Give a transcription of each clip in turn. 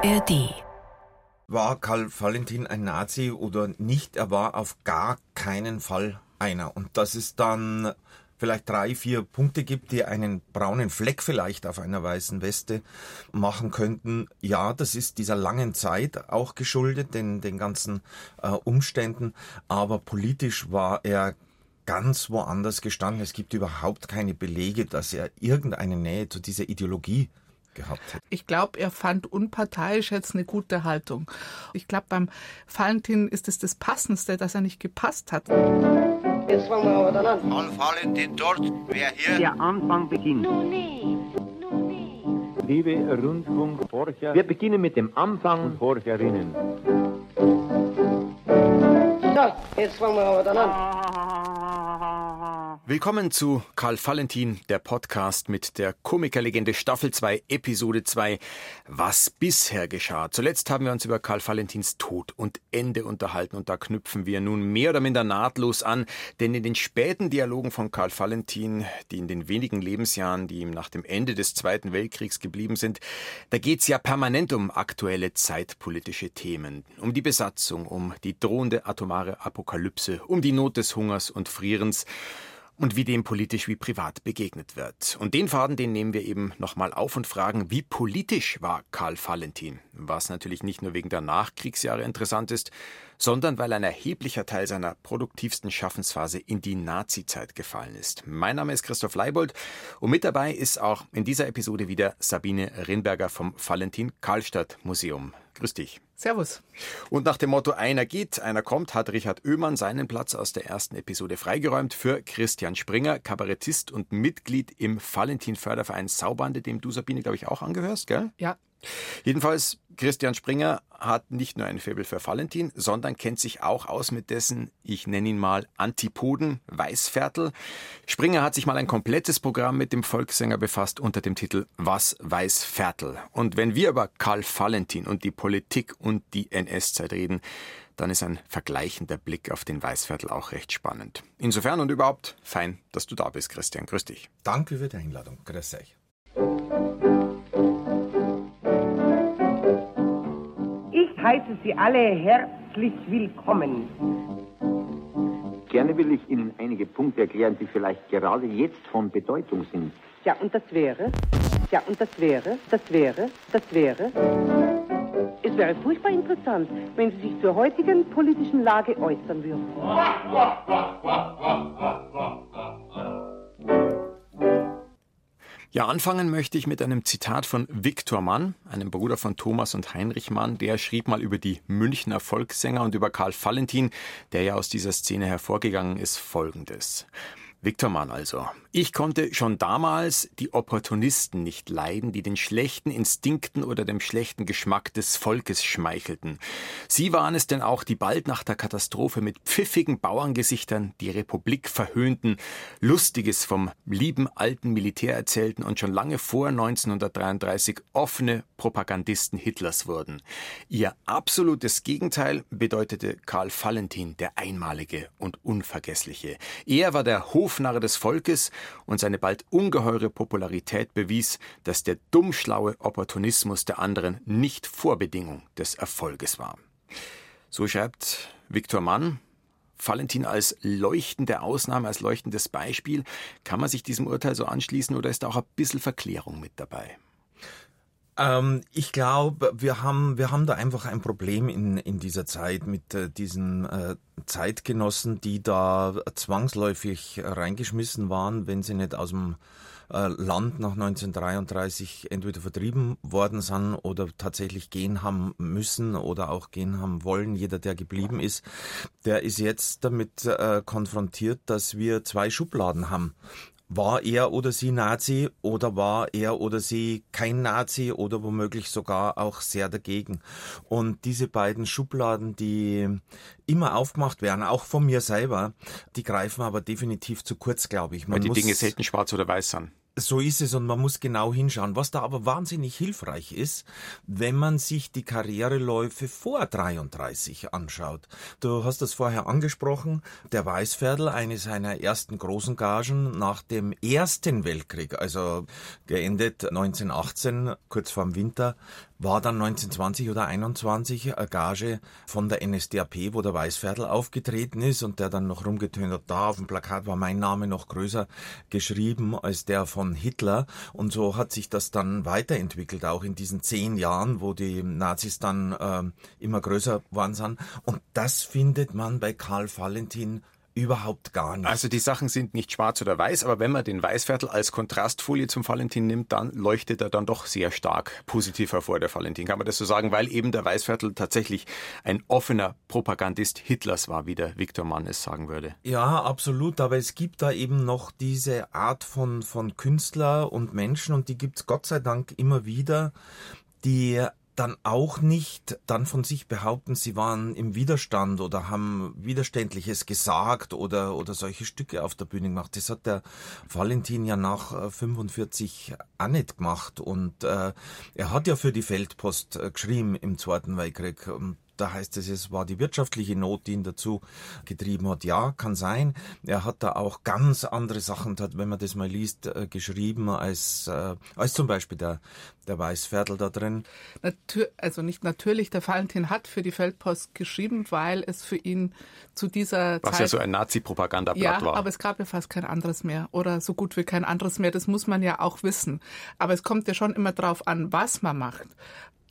ARD. War Karl Valentin ein Nazi oder nicht? Er war auf gar keinen Fall einer. Und dass es dann vielleicht drei, vier Punkte gibt, die einen braunen Fleck vielleicht auf einer weißen Weste machen könnten. Ja, das ist dieser langen Zeit auch geschuldet, den, den ganzen äh, Umständen. Aber politisch war er ganz woanders gestanden. Es gibt überhaupt keine Belege, dass er irgendeine Nähe zu dieser Ideologie gehabt hätte. Ich glaube, er fand unparteiisch jetzt eine gute Haltung. Ich glaube, beim Valentin ist es das Passendste, dass er nicht gepasst hat. Jetzt fangen wir aber dann an. An Valentin dort, wer hier? Der Anfang beginnt. Liebe Rundfunkforscher, Wir beginnen mit dem Anfang. und Forscherinnen. So, jetzt fangen wir aber dann an. Willkommen zu Karl Valentin, der Podcast mit der Komikerlegende Staffel 2, Episode 2, was bisher geschah. Zuletzt haben wir uns über Karl Valentins Tod und Ende unterhalten und da knüpfen wir nun mehr oder minder nahtlos an, denn in den späten Dialogen von Karl Valentin, die in den wenigen Lebensjahren, die ihm nach dem Ende des Zweiten Weltkriegs geblieben sind, da geht's ja permanent um aktuelle zeitpolitische Themen, um die Besatzung, um die drohende atomare Apokalypse, um die Not des Hungers und Frierens, und wie dem politisch wie privat begegnet wird. Und den Faden, den nehmen wir eben nochmal auf und fragen, wie politisch war Karl Valentin? Was natürlich nicht nur wegen der Nachkriegsjahre interessant ist, sondern weil ein erheblicher Teil seiner produktivsten Schaffensphase in die Nazizeit gefallen ist. Mein Name ist Christoph Leibold und mit dabei ist auch in dieser Episode wieder Sabine Rinberger vom Valentin Karlstadt Museum. Grüß dich. Servus. Und nach dem Motto einer geht, einer kommt, hat Richard Oehmann seinen Platz aus der ersten Episode freigeräumt für Christian Springer, Kabarettist und Mitglied im Valentin Förderverein Saubande, dem du Sabine, glaube ich, auch angehörst, gell? Ja, Jedenfalls, Christian Springer hat nicht nur ein Faible für Valentin, sondern kennt sich auch aus mit dessen, ich nenne ihn mal, Antipoden, Weißviertel. Springer hat sich mal ein komplettes Programm mit dem Volkssänger befasst unter dem Titel Was Weißviertel. Und wenn wir über Karl Valentin und die Politik und die NS-Zeit reden, dann ist ein vergleichender Blick auf den Weißviertel auch recht spannend. Insofern und überhaupt fein, dass du da bist, Christian. Grüß dich. Danke für die Einladung. Grüß euch. Heiße Sie alle herzlich willkommen. Gerne will ich Ihnen einige Punkte erklären, die vielleicht gerade jetzt von Bedeutung sind. Ja, und das wäre? Ja, und das wäre? Das wäre? Das wäre? Es wäre furchtbar interessant, wenn Sie sich zur heutigen politischen Lage äußern würden. Ja, anfangen möchte ich mit einem Zitat von Viktor Mann, einem Bruder von Thomas und Heinrich Mann. Der schrieb mal über die Münchner Volkssänger und über Karl Valentin, der ja aus dieser Szene hervorgegangen ist, folgendes. Viktor Mann also. Ich konnte schon damals die Opportunisten nicht leiden, die den schlechten Instinkten oder dem schlechten Geschmack des Volkes schmeichelten. Sie waren es denn auch, die bald nach der Katastrophe mit pfiffigen Bauerngesichtern die Republik verhöhnten, Lustiges vom lieben alten Militär erzählten und schon lange vor 1933 offene Propagandisten Hitlers wurden. Ihr absolutes Gegenteil bedeutete Karl Valentin, der Einmalige und Unvergessliche. Er war der Hofnarr des Volkes und seine bald ungeheure Popularität bewies, dass der dummschlaue Opportunismus der anderen nicht Vorbedingung des Erfolges war. So schreibt Viktor Mann, Valentin als leuchtende Ausnahme, als leuchtendes Beispiel. Kann man sich diesem Urteil so anschließen oder ist da auch ein bisschen Verklärung mit dabei? Ähm, ich glaube, wir haben, wir haben da einfach ein Problem in, in dieser Zeit mit äh, diesen äh, Zeitgenossen, die da zwangsläufig reingeschmissen waren, wenn sie nicht aus dem äh, Land nach 1933 entweder vertrieben worden sind oder tatsächlich gehen haben müssen oder auch gehen haben wollen. Jeder, der geblieben ist, der ist jetzt damit äh, konfrontiert, dass wir zwei Schubladen haben. War er oder sie Nazi oder war er oder sie kein Nazi oder womöglich sogar auch sehr dagegen? Und diese beiden Schubladen, die immer aufgemacht werden, auch von mir selber, die greifen aber definitiv zu kurz, glaube ich. Man Weil die muss- Dinge selten schwarz oder weiß sind. So ist es und man muss genau hinschauen. Was da aber wahnsinnig hilfreich ist, wenn man sich die Karriereläufe vor 33 anschaut. Du hast das vorher angesprochen. Der Weißviertel, eine seiner ersten großen Gagen nach dem Ersten Weltkrieg, also geendet 1918, kurz vorm Winter, war dann 1920 oder 21 eine Gage von der NSDAP, wo der Weißviertel aufgetreten ist und der dann noch rumgetönt hat, da auf dem Plakat war mein Name noch größer geschrieben als der von Hitler. Und so hat sich das dann weiterentwickelt, auch in diesen zehn Jahren, wo die Nazis dann äh, immer größer waren. Und das findet man bei Karl Valentin Überhaupt gar nicht. Also die Sachen sind nicht schwarz oder weiß, aber wenn man den Weißviertel als Kontrastfolie zum Valentin nimmt, dann leuchtet er dann doch sehr stark positiv hervor, der Valentin. Kann man das so sagen, weil eben der Weißviertel tatsächlich ein offener Propagandist Hitlers war, wie der Viktor Mann es sagen würde. Ja, absolut. Aber es gibt da eben noch diese Art von, von Künstler und Menschen und die gibt es Gott sei Dank immer wieder, die dann auch nicht dann von sich behaupten, sie waren im Widerstand oder haben Widerständliches gesagt oder, oder solche Stücke auf der Bühne gemacht. Das hat der Valentin ja nach 45 äh, auch nicht gemacht und äh, er hat ja für die Feldpost äh, geschrieben im Zweiten Weltkrieg und da heißt es, es war die wirtschaftliche Not, die ihn dazu getrieben hat. Ja, kann sein. Er hat da auch ganz andere Sachen, wenn man das mal liest, äh, geschrieben als, als zum Beispiel der, der Weißviertel da drin. Natür also nicht natürlich, der Valentin hat für die Feldpost geschrieben, weil es für ihn zu dieser Was Zeit... ja so ein Nazi-Propagandablatt ja, war. aber es gab ja fast kein anderes mehr oder so gut wie kein anderes mehr. Das muss man ja auch wissen. Aber es kommt ja schon immer drauf an, was man macht.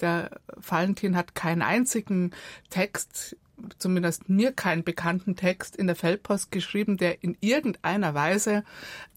Der Valentin hat keinen einzigen Text, zumindest mir keinen bekannten Text in der Feldpost geschrieben, der in irgendeiner Weise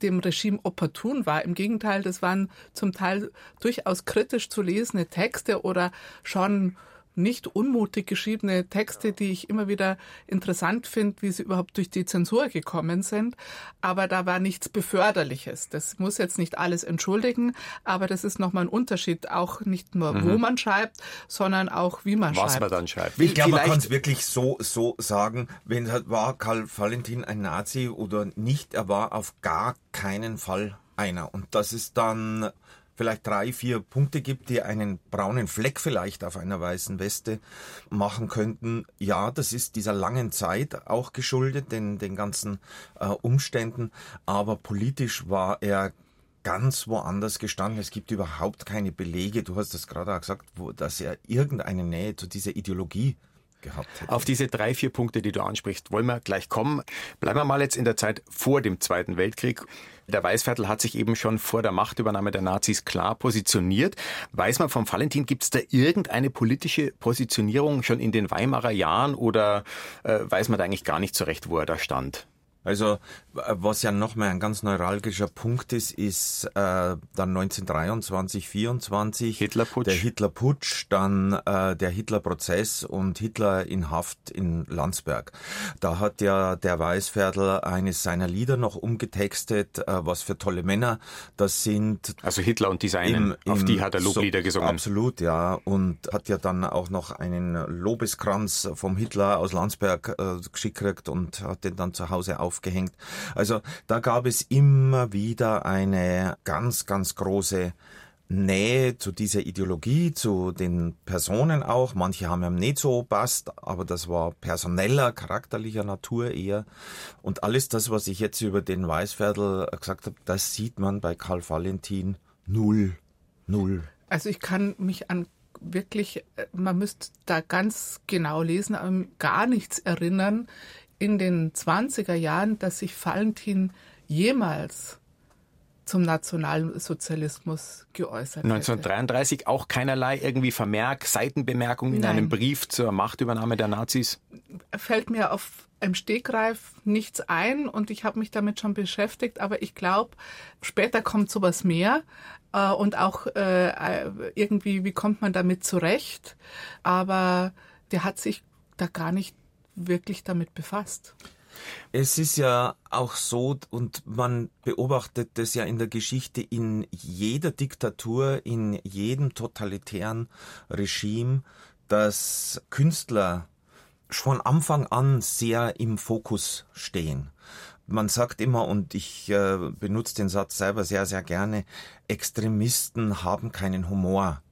dem Regime opportun war. Im Gegenteil, das waren zum Teil durchaus kritisch zu lesende Texte oder schon nicht unmutig geschriebene Texte, die ich immer wieder interessant finde, wie sie überhaupt durch die Zensur gekommen sind. Aber da war nichts Beförderliches. Das muss jetzt nicht alles entschuldigen, aber das ist nochmal ein Unterschied. Auch nicht nur, mhm. wo man schreibt, sondern auch, wie man Was schreibt. Was man dann schreibt. Ich glaube, man kann es wirklich so, so sagen, wenn war Karl Valentin ein Nazi oder nicht, er war auf gar keinen Fall einer. Und das ist dann vielleicht drei, vier Punkte gibt, die einen braunen Fleck vielleicht auf einer weißen Weste machen könnten. Ja, das ist dieser langen Zeit auch geschuldet, den, den ganzen äh, Umständen. Aber politisch war er ganz woanders gestanden. Es gibt überhaupt keine Belege. Du hast das gerade auch gesagt, wo, dass er irgendeine Nähe zu dieser Ideologie gehabt hätte. Auf diese drei, vier Punkte, die du ansprichst, wollen wir gleich kommen. Bleiben wir mal jetzt in der Zeit vor dem Zweiten Weltkrieg. Der Weißviertel hat sich eben schon vor der Machtübernahme der Nazis klar positioniert. Weiß man vom Valentin, gibt es da irgendeine politische Positionierung schon in den Weimarer Jahren oder äh, weiß man da eigentlich gar nicht so recht, wo er da stand? Also was ja noch mal ein ganz neuralgischer Punkt ist, ist äh, dann 1923, 24 Hitlerputsch. der Hitlerputsch, dann äh, der Hitlerprozess und Hitler in Haft in Landsberg. Da hat ja der Weißviertel eines seiner Lieder noch umgetextet, äh, was für tolle Männer das sind. Also Hitler und die seinen, im, auf die hat er Loblieder so, gesungen. Absolut, ja. Und hat ja dann auch noch einen Lobeskranz vom Hitler aus Landsberg äh, geschickt und hat den dann zu Hause auf aufgehängt. Also da gab es immer wieder eine ganz, ganz große Nähe zu dieser Ideologie, zu den Personen auch. Manche haben ihm nicht so passt, aber das war personeller, charakterlicher Natur eher. Und alles das, was ich jetzt über den Weißviertel gesagt habe, das sieht man bei Karl Valentin null. Null. Also ich kann mich an wirklich, man müsste da ganz genau lesen, aber gar nichts erinnern, in den 20er Jahren, dass sich Valentin jemals zum Nationalsozialismus geäußert 1933 hätte. auch keinerlei irgendwie Vermerk, Seitenbemerkung in Nein. einem Brief zur Machtübernahme der Nazis? Fällt mir auf im Stegreif nichts ein und ich habe mich damit schon beschäftigt, aber ich glaube, später kommt sowas mehr äh, und auch äh, irgendwie, wie kommt man damit zurecht? Aber der hat sich da gar nicht wirklich damit befasst. Es ist ja auch so, und man beobachtet das ja in der Geschichte in jeder Diktatur, in jedem totalitären Regime, dass Künstler von Anfang an sehr im Fokus stehen. Man sagt immer, und ich äh, benutze den Satz selber sehr, sehr gerne, Extremisten haben keinen Humor.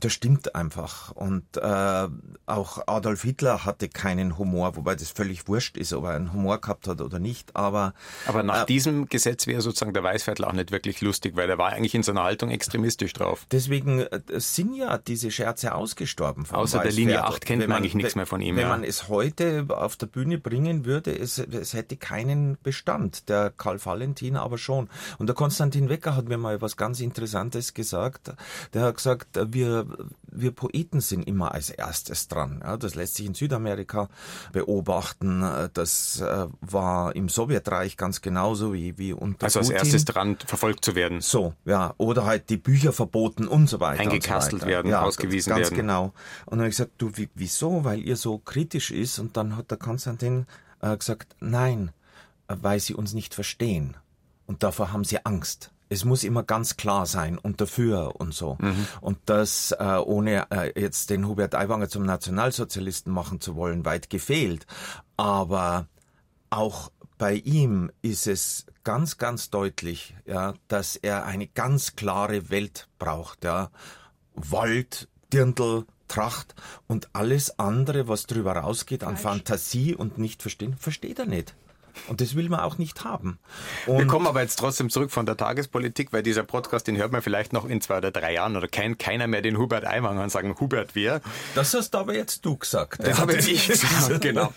Das stimmt einfach. Und äh, auch Adolf Hitler hatte keinen Humor, wobei das völlig wurscht ist, ob er einen Humor gehabt hat oder nicht. Aber, aber nach äh, diesem Gesetz wäre sozusagen der Weißviertel auch nicht wirklich lustig, weil er war eigentlich in seiner Haltung extremistisch drauf. Deswegen äh, sind ja diese Scherze ausgestorben. Außer der Linie 8 kennt man eigentlich nichts mehr von ihm. Wenn ja. man es heute auf der Bühne bringen würde, es, es hätte keinen Bestand. Der Karl Valentin aber schon. Und der Konstantin Wecker hat mir mal was ganz Interessantes gesagt. Der hat gesagt, wir wir Poeten sind immer als erstes dran. Ja, das lässt sich in Südamerika beobachten. Das äh, war im Sowjetreich ganz genauso wie, wie unter Also als Putin. erstes dran verfolgt zu werden. So, ja. Oder halt die Bücher verboten und so weiter. Eingekastelt so werden, ja, ausgewiesen ganz werden. Ganz genau. Und dann habe ich gesagt, du, wieso? Weil ihr so kritisch ist. Und dann hat der Konstantin äh, gesagt, nein, weil sie uns nicht verstehen. Und davor haben sie Angst es muss immer ganz klar sein und dafür und so. Mhm. Und das, äh, ohne äh, jetzt den Hubert Aiwanger zum Nationalsozialisten machen zu wollen, weit gefehlt. Aber auch bei ihm ist es ganz, ganz deutlich, ja, dass er eine ganz klare Welt braucht, ja. Wald, Dirndl, Tracht und alles andere, was drüber rausgeht an Fantasie und nicht verstehen, versteht er nicht. Und das will man auch nicht haben. Und Wir kommen aber jetzt trotzdem zurück von der Tagespolitik, weil dieser Podcast, den hört man vielleicht noch in zwei oder drei Jahren oder kennt keiner mehr den Hubert Aiwanger und sagen, Hubert wer? Das hast aber jetzt du gesagt. Das habe jetzt ich gesagt, genau.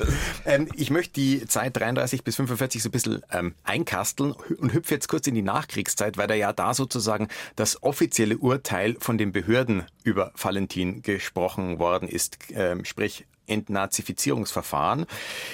Ähm, ich möchte die Zeit 33 bis 45 so ein bisschen ähm, einkasteln und hüpfe jetzt kurz in die Nachkriegszeit, weil da ja da sozusagen das offizielle Urteil von den Behörden über Valentin gesprochen worden ist. Ähm, sprich, Entnazifizierungsverfahren.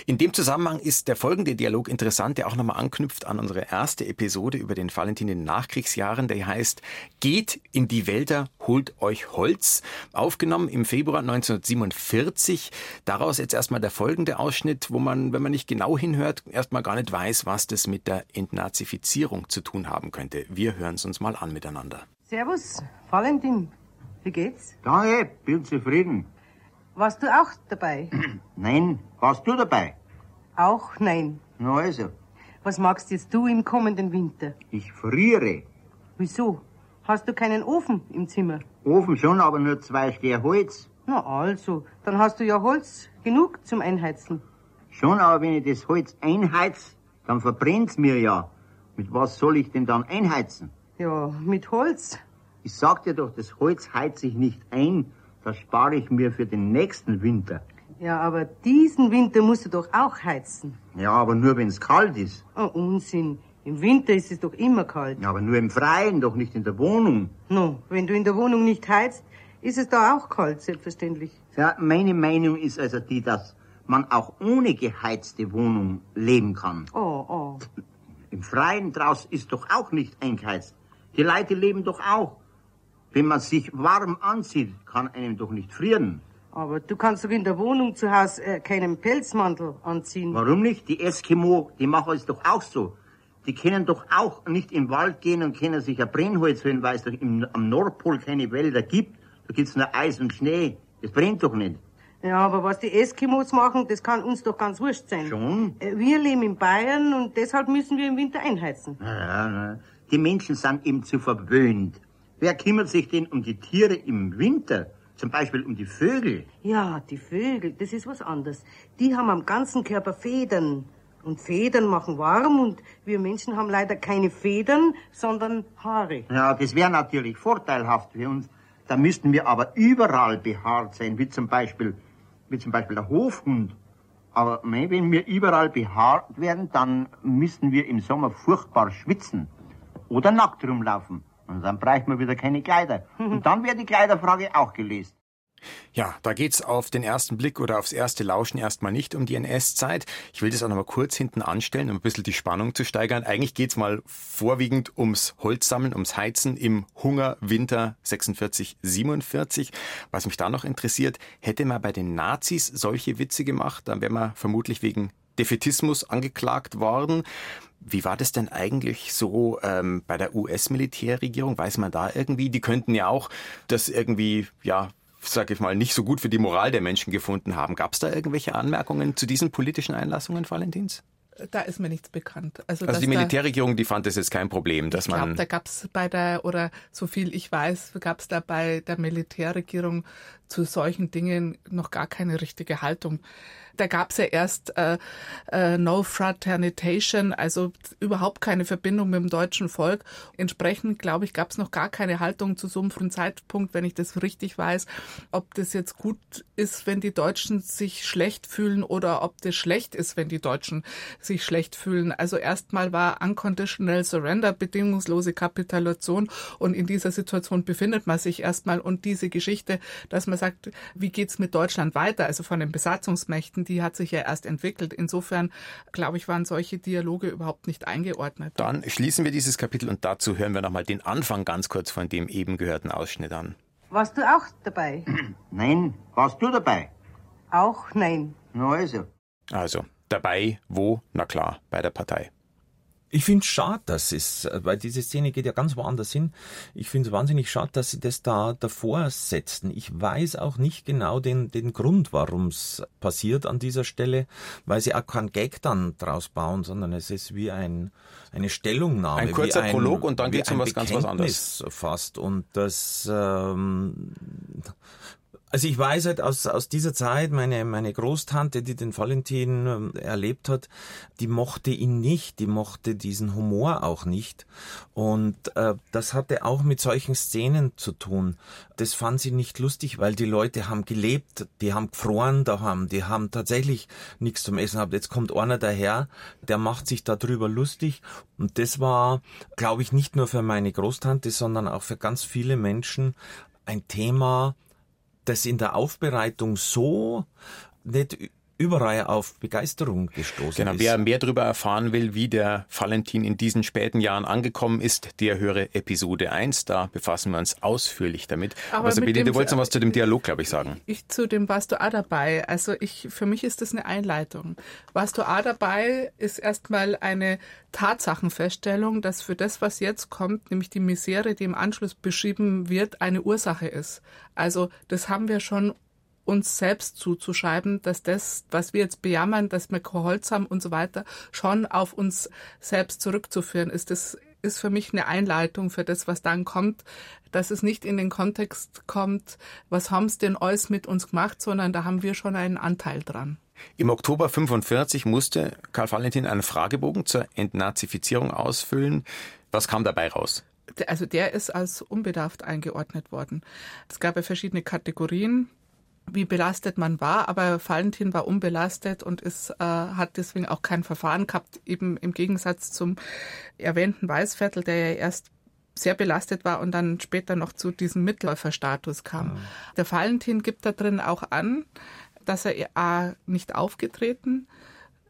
In dem Zusammenhang ist der folgende Dialog interessant, der auch nochmal anknüpft an unsere erste Episode über den Valentin in den Nachkriegsjahren. Der heißt Geht in die Wälder, holt euch Holz. Aufgenommen im Februar 1947. Daraus jetzt erstmal der folgende Ausschnitt, wo man, wenn man nicht genau hinhört, erstmal gar nicht weiß, was das mit der Entnazifizierung zu tun haben könnte. Wir hören es uns mal an miteinander. Servus, Valentin. Wie geht's? Danke, bin zufrieden. Warst du auch dabei? Nein, warst du dabei? Auch nein. Na also. Was magst jetzt du im kommenden Winter? Ich friere. Wieso? Hast du keinen Ofen im Zimmer? Ofen schon, aber nur zwei Steher Holz. Na also, dann hast du ja Holz genug zum Einheizen. Schon, aber wenn ich das Holz einheiz, dann verbrennt's mir ja. Mit was soll ich denn dann einheizen? Ja, mit Holz. Ich sag dir doch, das Holz heizt sich nicht ein, das spare ich mir für den nächsten Winter. Ja, aber diesen Winter musst du doch auch heizen. Ja, aber nur wenn es kalt ist. Oh, Unsinn. Im Winter ist es doch immer kalt. Ja, aber nur im Freien, doch nicht in der Wohnung. No, wenn du in der Wohnung nicht heizt, ist es da auch kalt, selbstverständlich. Ja, meine Meinung ist also die, dass man auch ohne geheizte Wohnung leben kann. Oh, oh. Im Freien draußen ist doch auch nicht eingeheizt. Die Leute leben doch auch. Wenn man sich warm anzieht, kann einem doch nicht frieren. Aber du kannst doch in der Wohnung zu Hause äh, keinen Pelzmantel anziehen. Warum nicht? Die Eskimo, die machen es doch auch so. Die können doch auch nicht im Wald gehen und können sich ein Brennholz holen, weil es doch im, am Nordpol keine Wälder gibt. Da gibt's nur Eis und Schnee. Das brennt doch nicht. Ja, aber was die Eskimos machen, das kann uns doch ganz wurscht sein. Schon? Äh, Wir leben in Bayern und deshalb müssen wir im Winter einheizen. Ja, ja. Die Menschen sind eben zu verwöhnt. Wer kümmert sich denn um die Tiere im Winter? Zum Beispiel um die Vögel? Ja, die Vögel, das ist was anderes. Die haben am ganzen Körper Federn. Und Federn machen warm und wir Menschen haben leider keine Federn, sondern Haare. Ja, das wäre natürlich vorteilhaft für uns. Da müssten wir aber überall behaart sein, wie zum Beispiel, wie zum Beispiel der Hofhund. Aber wenn wir überall behaart werden, dann müssten wir im Sommer furchtbar schwitzen. Oder nackt rumlaufen. Und dann braucht man wieder keine Kleider. Und dann wäre die Kleiderfrage auch gelöst. Ja, da geht's auf den ersten Blick oder aufs erste Lauschen erstmal nicht um die NS-Zeit. Ich will das auch noch mal kurz hinten anstellen, um ein bisschen die Spannung zu steigern. Eigentlich geht's mal vorwiegend ums Holzsammeln, ums Heizen im Hungerwinter 46, 47. Was mich da noch interessiert, hätte man bei den Nazis solche Witze gemacht, dann wäre man vermutlich wegen Defetismus angeklagt worden. Wie war das denn eigentlich so ähm, bei der US-Militärregierung? Weiß man da irgendwie? Die könnten ja auch das irgendwie, ja, sag ich mal, nicht so gut für die Moral der Menschen gefunden haben. Gab es da irgendwelche Anmerkungen zu diesen politischen Einlassungen, Valentins? Da ist mir nichts bekannt. Also, also die Militärregierung, die fand es jetzt kein Problem, dass ich man. Ich glaube, da gab es bei der, oder so viel ich weiß, gab es da bei der Militärregierung zu solchen Dingen noch gar keine richtige Haltung da gab es ja erst äh, äh, No Fraternitation, also überhaupt keine Verbindung mit dem deutschen Volk. Entsprechend, glaube ich, gab es noch gar keine Haltung zu so einem Zeitpunkt, wenn ich das richtig weiß, ob das jetzt gut ist, wenn die Deutschen sich schlecht fühlen oder ob das schlecht ist, wenn die Deutschen sich schlecht fühlen. Also erstmal war Unconditional Surrender, bedingungslose Kapitulation und in dieser Situation befindet man sich erstmal und diese Geschichte, dass man sagt, wie geht's mit Deutschland weiter, also von den Besatzungsmächten, die hat sich ja erst entwickelt. Insofern, glaube ich, waren solche Dialoge überhaupt nicht eingeordnet. Dann schließen wir dieses Kapitel und dazu hören wir nochmal den Anfang ganz kurz von dem eben gehörten Ausschnitt an. Warst du auch dabei? Nein. Warst du dabei? Auch nein. Na also. Also, dabei, wo? Na klar, bei der Partei. Ich finde es schade, dass es, weil diese Szene geht ja ganz woanders hin. Ich finde es wahnsinnig schade, dass sie das da davor setzten. Ich weiß auch nicht genau den, den Grund, warum es passiert an dieser Stelle, weil sie auch keinen Gag dann draus bauen, sondern es ist wie ein, eine Stellungnahme. Ein kurzer ein, Prolog und dann geht es um was ganz was anderes. Fast. Und das, ähm, also ich weiß halt aus, aus dieser Zeit, meine, meine Großtante, die den Valentin äh, erlebt hat, die mochte ihn nicht, die mochte diesen Humor auch nicht. Und äh, das hatte auch mit solchen Szenen zu tun. Das fand sie nicht lustig, weil die Leute haben gelebt, die haben gefroren daheim, die haben tatsächlich nichts zum Essen gehabt. Jetzt kommt einer daher, der macht sich darüber lustig. Und das war, glaube ich, nicht nur für meine Großtante, sondern auch für ganz viele Menschen ein Thema, das in der Aufbereitung so nicht überall auf Begeisterung gestoßen genau, ist. Wer mehr darüber erfahren will, wie der Valentin in diesen späten Jahren angekommen ist, der höre Episode 1. Da befassen wir uns ausführlich damit. Aber, Aber Sabine, du wolltest noch was zu dem Dialog, glaube ich, sagen. Ich zu dem warst du auch dabei. Also ich, für mich ist das eine Einleitung. Warst du auch dabei, ist erstmal eine Tatsachenfeststellung, dass für das, was jetzt kommt, nämlich die Misere, die im Anschluss beschrieben wird, eine Ursache ist. Also das haben wir schon uns selbst zuzuschreiben, dass das, was wir jetzt bejammern, dass wir kein Holz haben und so weiter, schon auf uns selbst zurückzuführen ist. Das ist für mich eine Einleitung für das, was dann kommt, dass es nicht in den Kontext kommt, was haben's denn alles mit uns gemacht, sondern da haben wir schon einen Anteil dran. Im Oktober 45 musste Karl Valentin einen Fragebogen zur Entnazifizierung ausfüllen. Was kam dabei raus? Also der ist als unbedarft eingeordnet worden. Es gab ja verschiedene Kategorien wie belastet man war, aber Valentin war unbelastet und ist, äh, hat deswegen auch kein Verfahren gehabt, eben im Gegensatz zum erwähnten Weißviertel, der ja erst sehr belastet war und dann später noch zu diesem Mitläuferstatus kam. Mhm. Der Valentin gibt da drin auch an, dass er A, nicht aufgetreten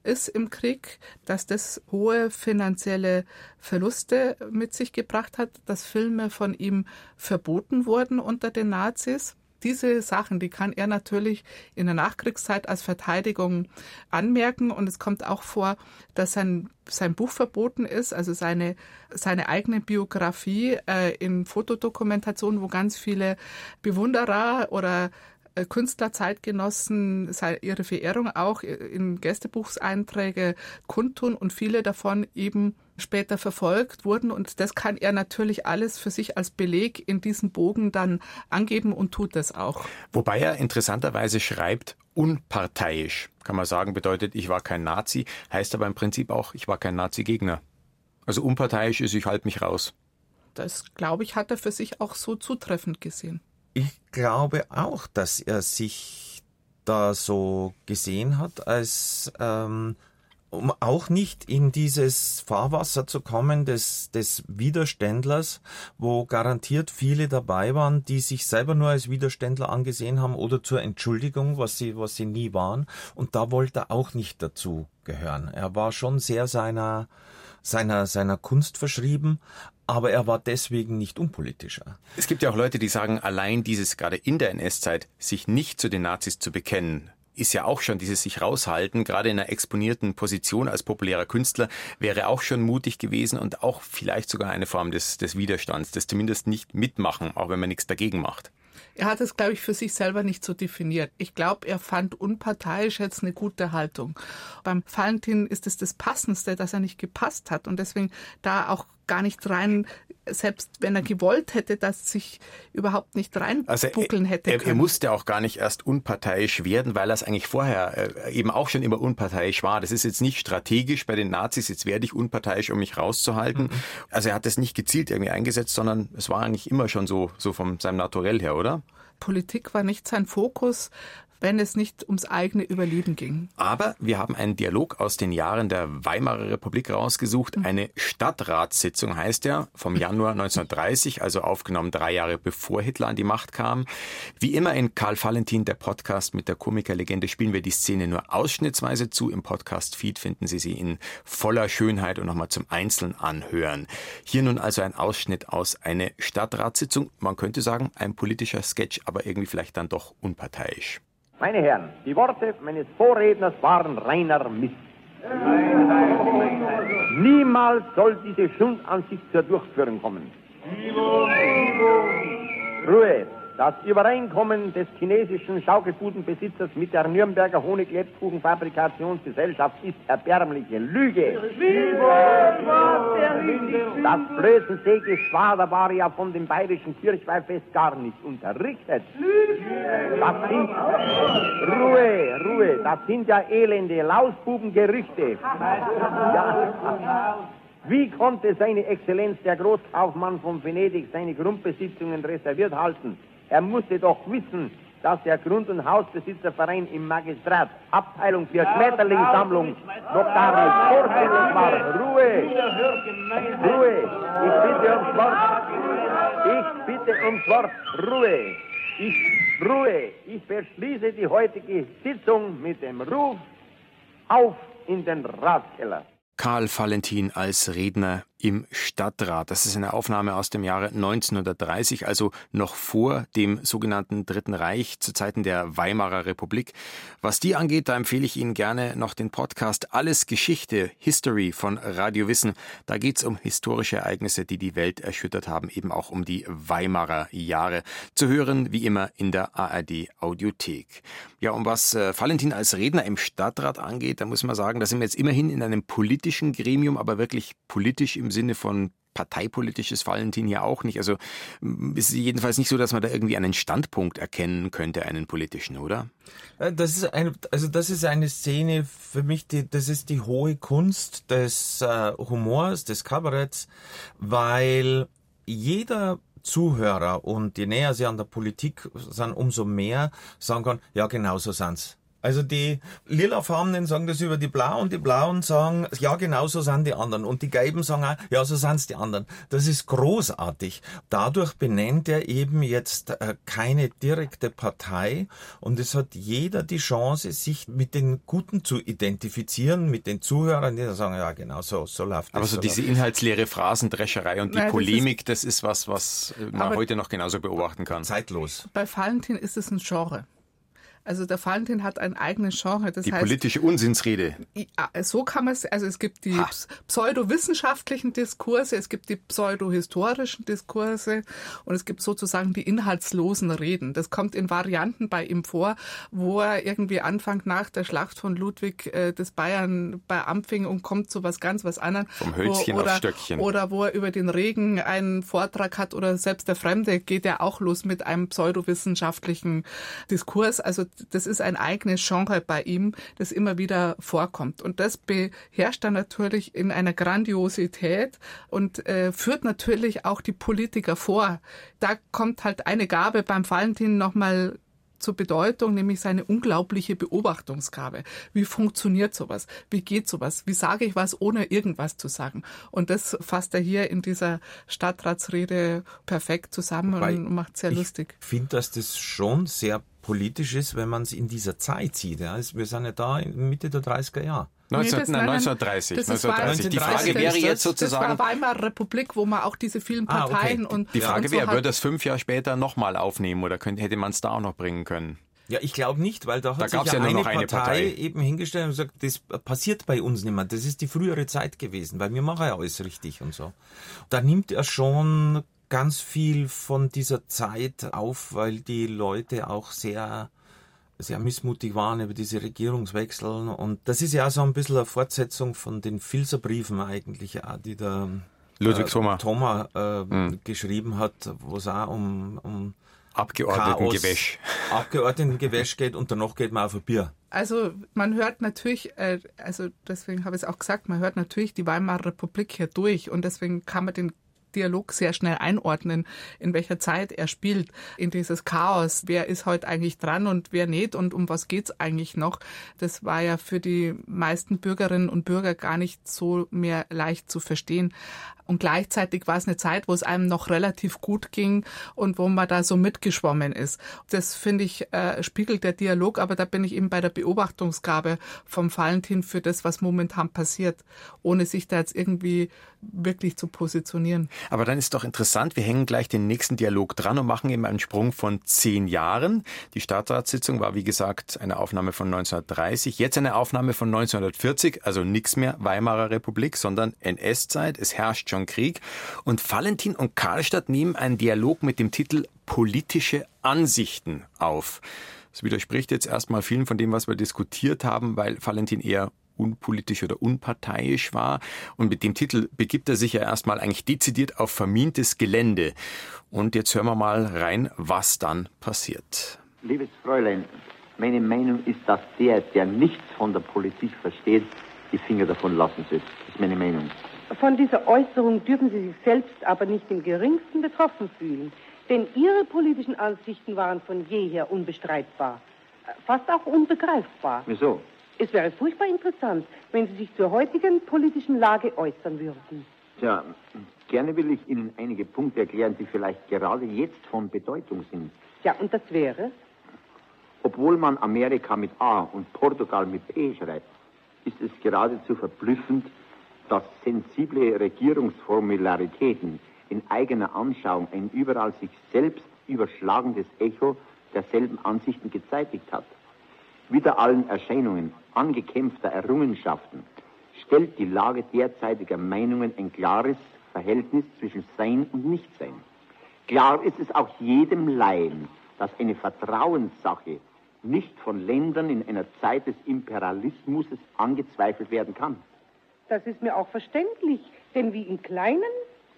ist im Krieg, dass das hohe finanzielle Verluste mit sich gebracht hat, dass Filme von ihm verboten wurden unter den Nazis diese Sachen, die kann er natürlich in der Nachkriegszeit als Verteidigung anmerken. Und es kommt auch vor, dass sein, sein Buch verboten ist, also seine, seine eigene Biografie äh, in Fotodokumentation, wo ganz viele Bewunderer oder äh, Künstler, Zeitgenossen ihre Verehrung auch in Gästebuchseinträge kundtun und viele davon eben später verfolgt wurden. Und das kann er natürlich alles für sich als Beleg in diesem Bogen dann angeben und tut das auch. Wobei er interessanterweise schreibt, unparteiisch. Kann man sagen, bedeutet, ich war kein Nazi, heißt aber im Prinzip auch, ich war kein Nazi-Gegner. Also unparteiisch ist, ich halte mich raus. Das, glaube ich, hat er für sich auch so zutreffend gesehen. Ich glaube auch, dass er sich da so gesehen hat, als ähm, um auch nicht in dieses Fahrwasser zu kommen des, des Widerständlers, wo garantiert viele dabei waren, die sich selber nur als Widerständler angesehen haben oder zur Entschuldigung, was sie, was sie nie waren. Und da wollte er auch nicht dazu gehören. Er war schon sehr seiner, seiner, seiner Kunst verschrieben, aber er war deswegen nicht unpolitischer. Es gibt ja auch Leute, die sagen, allein dieses gerade in der NS-Zeit sich nicht zu den Nazis zu bekennen, ist ja auch schon dieses sich raushalten, gerade in einer exponierten Position als populärer Künstler, wäre auch schon mutig gewesen und auch vielleicht sogar eine Form des, des Widerstands, des zumindest nicht mitmachen, auch wenn man nichts dagegen macht. Er hat es, glaube ich, für sich selber nicht so definiert. Ich glaube, er fand unparteiisch jetzt eine gute Haltung. Beim Valentin ist es das Passendste, dass er nicht gepasst hat und deswegen da auch gar nicht rein, selbst wenn er gewollt hätte, dass sich überhaupt nicht reinbuckeln also hätte er, er, er, musste auch gar nicht erst unparteiisch werden, weil er es eigentlich vorher äh, eben auch schon immer unparteiisch war. Das ist jetzt nicht strategisch bei den Nazis, jetzt werde ich unparteiisch, um mich rauszuhalten. Mhm. Also er hat das nicht gezielt irgendwie eingesetzt, sondern es war eigentlich immer schon so, so von seinem Naturell her, oder? Politik war nicht sein Fokus wenn es nicht ums eigene Überleben ging. Aber wir haben einen Dialog aus den Jahren der Weimarer Republik rausgesucht. Mhm. Eine Stadtratssitzung heißt er, vom Januar 1930, also aufgenommen drei Jahre bevor Hitler an die Macht kam. Wie immer in Karl Valentin, der Podcast mit der Komikerlegende, spielen wir die Szene nur ausschnittsweise zu. Im Podcast-Feed finden Sie sie in voller Schönheit und nochmal zum Einzelnen anhören. Hier nun also ein Ausschnitt aus einer Stadtratssitzung. Man könnte sagen, ein politischer Sketch, aber irgendwie vielleicht dann doch unparteiisch. Meine Herren, die Worte meines Vorredners waren reiner Mist. Niemals soll diese Schundansicht zur Durchführung kommen. Ruhe! Das Übereinkommen des chinesischen Schaukelbudenbesitzers mit der Nürnberger Honiglettkuchenfabrikationsgesellschaft ist erbärmliche Lüge. Das Blödensee-Geschwader war ja von dem bayerischen Kirchweihfest gar nicht unterrichtet. Das sind, Ruhe, Ruhe, das sind ja elende Lausbubengerüchte. Ja. Wie konnte seine Exzellenz, der Großkaufmann von Venedig, seine Grundbesitzungen reserviert halten? Er musste doch wissen, dass der Grund- und Hausbesitzerverein im Magistrat, Abteilung für Schmetterlingssammlung, noch gar nicht vorstellig war. Ruhe! Ruhe! Ich bitte ums Wort. Ich bitte ums Wort. Ruhe! Ich, Ruhe! Ich beschließe die heutige Sitzung mit dem Ruf auf in den Ratskeller. Karl Valentin als Redner im Stadtrat. Das ist eine Aufnahme aus dem Jahre 1930, also noch vor dem sogenannten Dritten Reich zu Zeiten der Weimarer Republik. Was die angeht, da empfehle ich Ihnen gerne noch den Podcast Alles Geschichte, History von Radio Wissen. Da geht es um historische Ereignisse, die die Welt erschüttert haben, eben auch um die Weimarer Jahre. Zu hören, wie immer, in der ARD Audiothek. Ja, um was äh, Valentin als Redner im Stadtrat angeht, da muss man sagen, da sind wir jetzt immerhin in einem politischen Gremium, aber wirklich politisch im im Sinne von parteipolitisches Valentin ja auch nicht. Also ist es jedenfalls nicht so, dass man da irgendwie einen Standpunkt erkennen könnte, einen politischen, oder? Äh, das ist eine, also das ist eine Szene für mich, die, das ist die hohe Kunst des äh, Humors, des Kabaretts, weil jeder Zuhörer und je näher sie an der Politik sind, umso mehr sagen kann, ja genau so sind's. Also die lilafarbenen sagen das über die Blauen und die Blauen sagen, ja genau so sind die anderen. Und die Gelben sagen auch, ja so sind's die anderen. Das ist großartig. Dadurch benennt er eben jetzt äh, keine direkte Partei und es hat jeder die Chance, sich mit den Guten zu identifizieren, mit den Zuhörern, die sagen, ja genau so, so läuft Aber das. Aber so diese inhaltsleere Phrasendrescherei und die Nein, Polemik, das ist, das ist was, was man heute noch genauso beobachten kann. Zeitlos. Bei Valentin ist es ein Genre. Also der Valentin hat ein eigenes Genre. Das die heißt, politische Unsinnsrede. Ja, so kann man es, also es gibt die ha. pseudowissenschaftlichen Diskurse, es gibt die pseudohistorischen Diskurse und es gibt sozusagen die inhaltslosen Reden. Das kommt in Varianten bei ihm vor, wo er irgendwie anfängt nach der Schlacht von Ludwig äh, des Bayern bei Ampfing und kommt zu was ganz was anderem. Vom Hölzchen wo, oder, auf Stöckchen. Oder wo er über den Regen einen Vortrag hat oder selbst der Fremde geht ja auch los mit einem pseudowissenschaftlichen Diskurs. Also das ist ein eigenes Genre bei ihm, das immer wieder vorkommt. Und das beherrscht er natürlich in einer Grandiosität und äh, führt natürlich auch die Politiker vor. Da kommt halt eine Gabe beim Valentin nochmal zur Bedeutung, nämlich seine unglaubliche Beobachtungsgabe. Wie funktioniert sowas? Wie geht sowas? Wie sage ich was, ohne irgendwas zu sagen? Und das fasst er hier in dieser Stadtratsrede perfekt zusammen Wobei und macht sehr lustig. Ich finde, dass das schon sehr politisch ist, wenn man es in dieser Zeit sieht. Ja. Wir sind ja da in Mitte der 30er Jahre. 19, nee, nein, 1930. 1930. Die Frage wäre jetzt sozusagen. Das war Weimarer Republik, wo man auch diese vielen Parteien ah, okay. und. Die Frage und so wäre, würde das fünf Jahre später nochmal aufnehmen oder könnte, hätte man es da auch noch bringen können? Ja, ich glaube nicht, weil da hat da sich ja, ja eine, Partei eine, Partei eben hingestellt und gesagt, das passiert bei uns nicht mehr. Das ist die frühere Zeit gewesen, weil wir machen ja alles richtig und so. Da nimmt er schon ganz viel von dieser Zeit auf, weil die Leute auch sehr sehr missmutig waren über diese Regierungswechsel. Und das ist ja auch so ein bisschen eine Fortsetzung von den Filzerbriefen eigentlich, auch, die der Ludwig äh, Thoma, Thoma äh, mhm. geschrieben hat, wo es auch um, um Abgeordnetengewäsch. Abgeordnetengewäsch geht und danach geht man auf ein Bier. Also man hört natürlich, äh, also deswegen habe ich es auch gesagt, man hört natürlich die Weimarer Republik hier durch und deswegen kann man den Dialog sehr schnell einordnen, in welcher Zeit er spielt, in dieses Chaos. Wer ist heute eigentlich dran und wer nicht und um was geht's eigentlich noch? Das war ja für die meisten Bürgerinnen und Bürger gar nicht so mehr leicht zu verstehen. Und gleichzeitig war es eine Zeit, wo es einem noch relativ gut ging und wo man da so mitgeschwommen ist. Das finde ich äh, spiegelt der Dialog, aber da bin ich eben bei der Beobachtungsgabe vom Valentin für das, was momentan passiert, ohne sich da jetzt irgendwie wirklich zu positionieren. Aber dann ist doch interessant, wir hängen gleich den nächsten Dialog dran und machen eben einen Sprung von zehn Jahren. Die Stadtratssitzung war, wie gesagt, eine Aufnahme von 1930, jetzt eine Aufnahme von 1940, also nichts mehr Weimarer Republik, sondern NS-Zeit. Es herrscht schon Krieg. Und Valentin und Karlstadt nehmen einen Dialog mit dem Titel Politische Ansichten auf. Das widerspricht jetzt erstmal vielen von dem, was wir diskutiert haben, weil Valentin eher unpolitisch oder unparteiisch war. Und mit dem Titel begibt er sich ja erstmal eigentlich dezidiert auf vermintes Gelände. Und jetzt hören wir mal rein, was dann passiert. Liebes Fräulein, meine Meinung ist, dass der, der nichts von der Politik versteht, die Finger davon lassen soll. Das ist meine Meinung. Von dieser Äußerung dürfen Sie sich selbst aber nicht im geringsten betroffen fühlen. Denn Ihre politischen Ansichten waren von jeher unbestreitbar. Fast auch unbegreifbar. Wieso? Es wäre furchtbar interessant, wenn Sie sich zur heutigen politischen Lage äußern würden. Tja, gerne will ich Ihnen einige Punkte erklären, die vielleicht gerade jetzt von Bedeutung sind. Ja, und das wäre? Obwohl man Amerika mit A und Portugal mit P schreibt, ist es geradezu verblüffend, dass sensible Regierungsformularitäten in eigener Anschauung ein überall sich selbst überschlagendes Echo derselben Ansichten gezeitigt hat wider allen Erscheinungen angekämpfter Errungenschaften stellt die Lage derzeitiger Meinungen ein klares Verhältnis zwischen Sein und Nichtsein. Klar ist es auch jedem Laien, dass eine Vertrauenssache nicht von Ländern in einer Zeit des Imperialismus angezweifelt werden kann. Das ist mir auch verständlich, denn wie im Kleinen,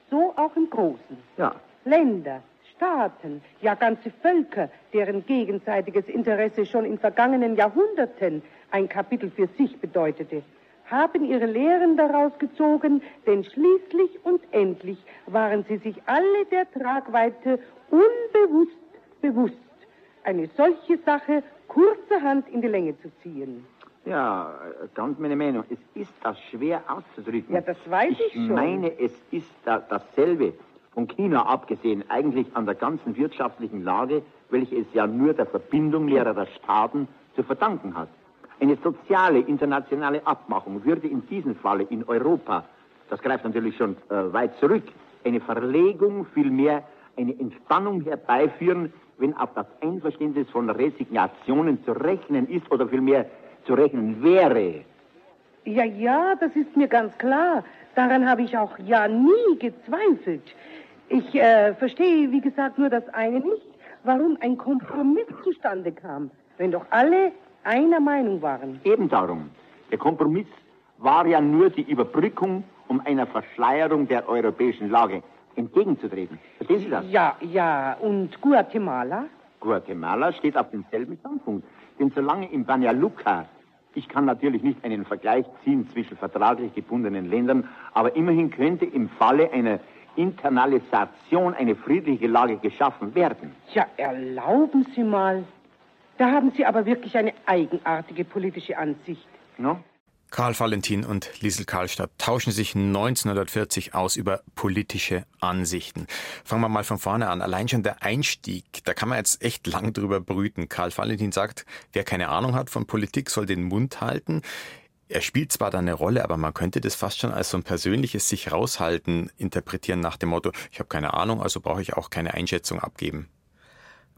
so auch im Großen. Ja. Länder, Staaten, ja ganze Völker, deren gegenseitiges Interesse schon in vergangenen Jahrhunderten ein Kapitel für sich bedeutete, haben ihre Lehren daraus gezogen, denn schließlich und endlich waren sie sich alle der Tragweite unbewusst bewusst, eine solche Sache kurzerhand in die Länge zu ziehen. Ja, ganz meine Meinung. Es ist das schwer auszudrücken. Ja, das weiß ich, ich schon. Ich meine, es ist da dasselbe von China abgesehen eigentlich an der ganzen wirtschaftlichen Lage, welche es ja nur der Verbindung mehrerer Staaten zu verdanken hat. Eine soziale internationale Abmachung würde in diesem Falle in Europa, das greift natürlich schon äh, weit zurück, eine Verlegung, vielmehr eine Entspannung herbeiführen, wenn auf das Einverständnis von Resignationen zu rechnen ist oder vielmehr zu rechnen wäre. Ja, ja, das ist mir ganz klar. Daran habe ich auch ja nie gezweifelt. Ich äh, verstehe, wie gesagt, nur das eine nicht, warum ein Kompromiss zustande kam, wenn doch alle einer Meinung waren. Eben darum. Der Kompromiss war ja nur die Überbrückung, um einer Verschleierung der europäischen Lage entgegenzutreten. Verstehen Sie das? Ja, ja. Und Guatemala? Guatemala steht auf demselben Standpunkt. Denn solange in Banja Luka, ich kann natürlich nicht einen Vergleich ziehen zwischen vertraglich gebundenen Ländern, aber immerhin könnte im Falle einer Internalisation eine friedliche Lage geschaffen werden. Ja, erlauben Sie mal. Da haben Sie aber wirklich eine eigenartige politische Ansicht. No? Karl Valentin und Liesel Karlstadt tauschen sich 1940 aus über politische Ansichten. Fangen wir mal von vorne an. Allein schon der Einstieg, da kann man jetzt echt lang drüber brüten. Karl Valentin sagt, wer keine Ahnung hat von Politik, soll den Mund halten. Er spielt zwar da eine Rolle, aber man könnte das fast schon als so ein persönliches sich raushalten interpretieren nach dem Motto, ich habe keine Ahnung, also brauche ich auch keine Einschätzung abgeben.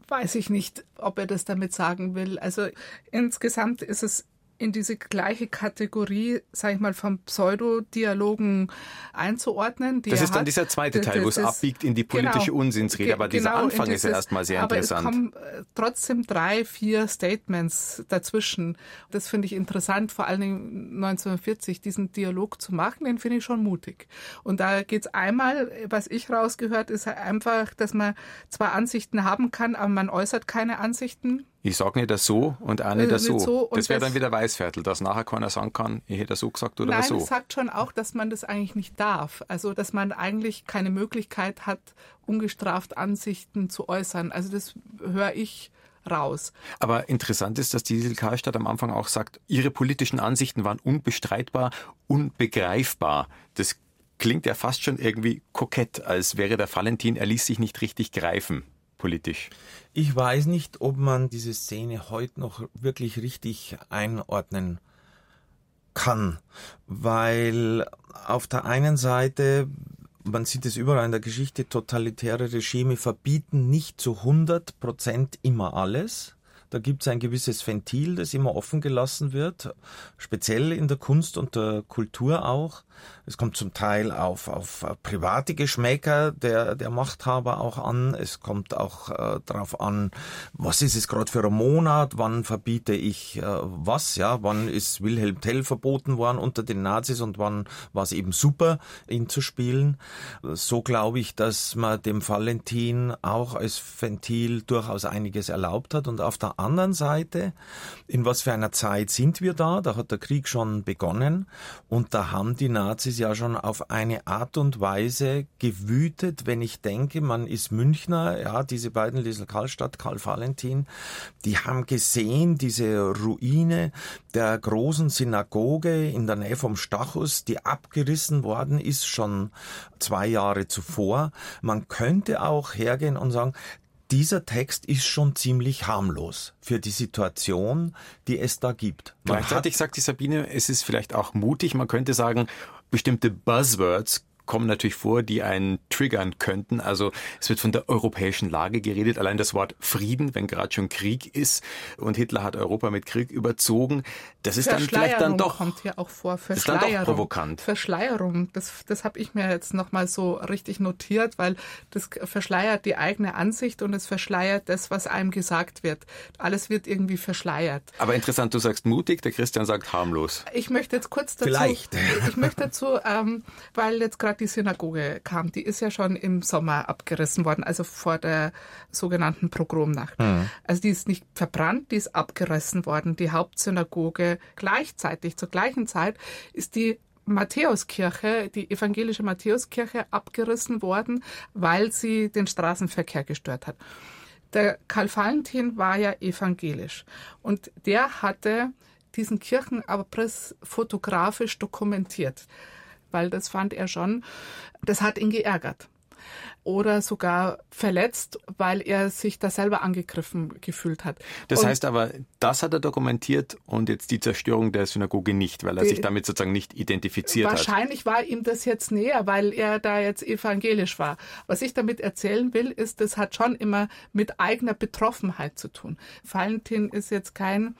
Weiß ich nicht, ob er das damit sagen will. Also insgesamt ist es in diese gleiche Kategorie, sag ich mal, von Pseudodialogen einzuordnen. das ist dann hat. dieser zweite Teil, das, wo es abbiegt in die politische genau, Unsinnsrede, aber dieser genau Anfang dieses, ist ja erstmal sehr aber interessant. Es kommen äh, trotzdem drei, vier Statements dazwischen. Das finde ich interessant, vor allen Dingen 1940 diesen Dialog zu machen, den finde ich schon mutig. Und da geht es einmal, was ich rausgehört, ist einfach, dass man zwar Ansichten haben kann, aber man äußert keine Ansichten ich sage nicht das so und auch nicht äh, das so. so das wäre dann wieder Weißviertel, dass nachher keiner sagen kann, ich hätte das so gesagt oder Nein, so. Nein, sagt schon auch, dass man das eigentlich nicht darf. Also, dass man eigentlich keine Möglichkeit hat, ungestraft Ansichten zu äußern. Also, das höre ich raus. Aber interessant ist, dass die Liesel Karlstadt am Anfang auch sagt, ihre politischen Ansichten waren unbestreitbar, unbegreifbar. Das klingt ja fast schon irgendwie kokett, als wäre der Valentin, er ließ sich nicht richtig greifen politisch. Ich weiß nicht, ob man diese Szene heute noch wirklich richtig einordnen kann, weil auf der einen Seite, man sieht es überall in der Geschichte, totalitäre Regime verbieten nicht zu 100 Prozent immer alles. Da gibt es ein gewisses Ventil, das immer offen gelassen wird, speziell in der Kunst und der Kultur auch. Es kommt zum Teil auf, auf private Geschmäcker der, der Machthaber auch an. Es kommt auch äh, darauf an, was ist es gerade für ein Monat, wann verbiete ich äh, was, ja, wann ist Wilhelm Tell verboten worden unter den Nazis und wann war es eben super, ihn zu spielen. So glaube ich, dass man dem Valentin auch als Ventil durchaus einiges erlaubt hat. Und auf der anderen Seite, in was für einer Zeit sind wir da? Da hat der Krieg schon begonnen und da haben die Nazis ja schon auf eine Art und Weise gewütet, wenn ich denke, man ist Münchner, ja, diese beiden Liesel Karlstadt, Karl Valentin, die haben gesehen, diese Ruine der großen Synagoge in der Nähe vom Stachus, die abgerissen worden ist schon zwei Jahre zuvor. Man könnte auch hergehen und sagen, dieser Text ist schon ziemlich harmlos für die Situation, die es da gibt. Man Gleichzeitig sagt die Sabine, es ist vielleicht auch mutig. Man könnte sagen, bestimmte Buzzwords kommen natürlich vor, die einen triggern könnten. Also es wird von der europäischen Lage geredet. Allein das Wort Frieden, wenn gerade schon Krieg ist und Hitler hat Europa mit Krieg überzogen, das ist dann vielleicht dann doch kommt hier auch vor. Verschleierung. Das ist dann doch provokant. Verschleierung, das, das habe ich mir jetzt nochmal so richtig notiert, weil das verschleiert die eigene Ansicht und es verschleiert das, was einem gesagt wird. Alles wird irgendwie verschleiert. Aber interessant, du sagst mutig, der Christian sagt harmlos. Ich möchte jetzt kurz dazu, Vielleicht. ich möchte dazu, ähm, weil jetzt gerade die Synagoge kam, die ist ja schon im Sommer abgerissen worden, also vor der sogenannten Pogromnacht. Mhm. Also die ist nicht verbrannt, die ist abgerissen worden. Die Hauptsynagoge gleichzeitig, zur gleichen Zeit, ist die Matthäuskirche, die evangelische Matthäuskirche abgerissen worden, weil sie den Straßenverkehr gestört hat. Der Karl Valentin war ja evangelisch und der hatte diesen Kirchenabriss fotografisch dokumentiert weil das fand er schon, das hat ihn geärgert oder sogar verletzt, weil er sich da selber angegriffen gefühlt hat. Das und heißt aber, das hat er dokumentiert und jetzt die Zerstörung der Synagoge nicht, weil er sich damit sozusagen nicht identifiziert wahrscheinlich hat. Wahrscheinlich war ihm das jetzt näher, weil er da jetzt evangelisch war. Was ich damit erzählen will, ist, das hat schon immer mit eigener Betroffenheit zu tun. Valentin ist jetzt kein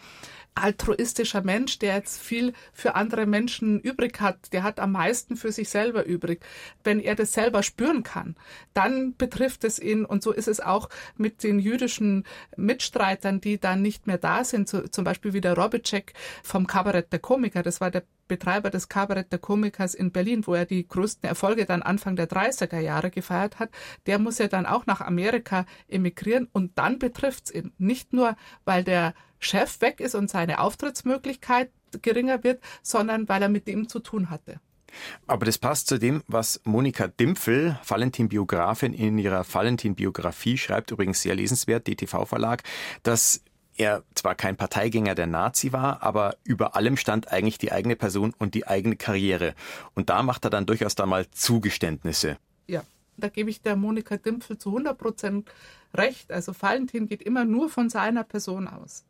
altruistischer Mensch, der jetzt viel für andere Menschen übrig hat, der hat am meisten für sich selber übrig. Wenn er das selber spüren kann, dann betrifft es ihn. Und so ist es auch mit den jüdischen Mitstreitern, die dann nicht mehr da sind. So, zum Beispiel wie der Robitschek vom Kabarett der Komiker. Das war der Betreiber des Kabarett der Komikers in Berlin, wo er die größten Erfolge dann Anfang der 30er Jahre gefeiert hat. Der muss ja dann auch nach Amerika emigrieren und dann betrifft es ihn. Nicht nur, weil der Chef weg ist und seine Auftrittsmöglichkeit geringer wird, sondern weil er mit ihm zu tun hatte. Aber das passt zu dem, was Monika Dimpfel, Valentin-Biografin, in ihrer Valentin-Biografie schreibt, übrigens sehr lesenswert, DTV-Verlag, dass er zwar kein Parteigänger der Nazi war, aber über allem stand eigentlich die eigene Person und die eigene Karriere. Und da macht er dann durchaus da mal Zugeständnisse. Ja, da gebe ich der Monika Dimpfel zu 100 Prozent recht. Also Valentin geht immer nur von seiner Person aus.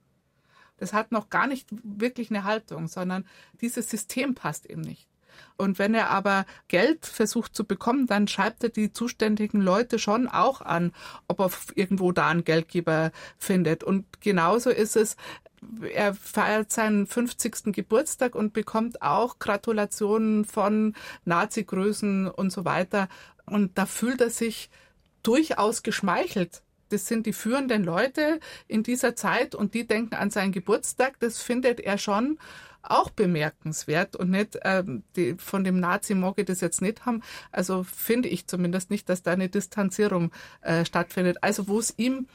Das hat noch gar nicht wirklich eine Haltung, sondern dieses System passt ihm nicht. Und wenn er aber Geld versucht zu bekommen, dann schreibt er die zuständigen Leute schon auch an, ob er irgendwo da einen Geldgeber findet. Und genauso ist es, er feiert seinen 50. Geburtstag und bekommt auch Gratulationen von Nazi-Größen und so weiter. Und da fühlt er sich durchaus geschmeichelt. Das sind die führenden Leute in dieser Zeit und die denken an seinen Geburtstag. Das findet er schon auch bemerkenswert und nicht ähm, die, von dem Nazi mag ich das jetzt nicht haben. Also finde ich zumindest nicht, dass da eine Distanzierung äh, stattfindet. Also wo es ihm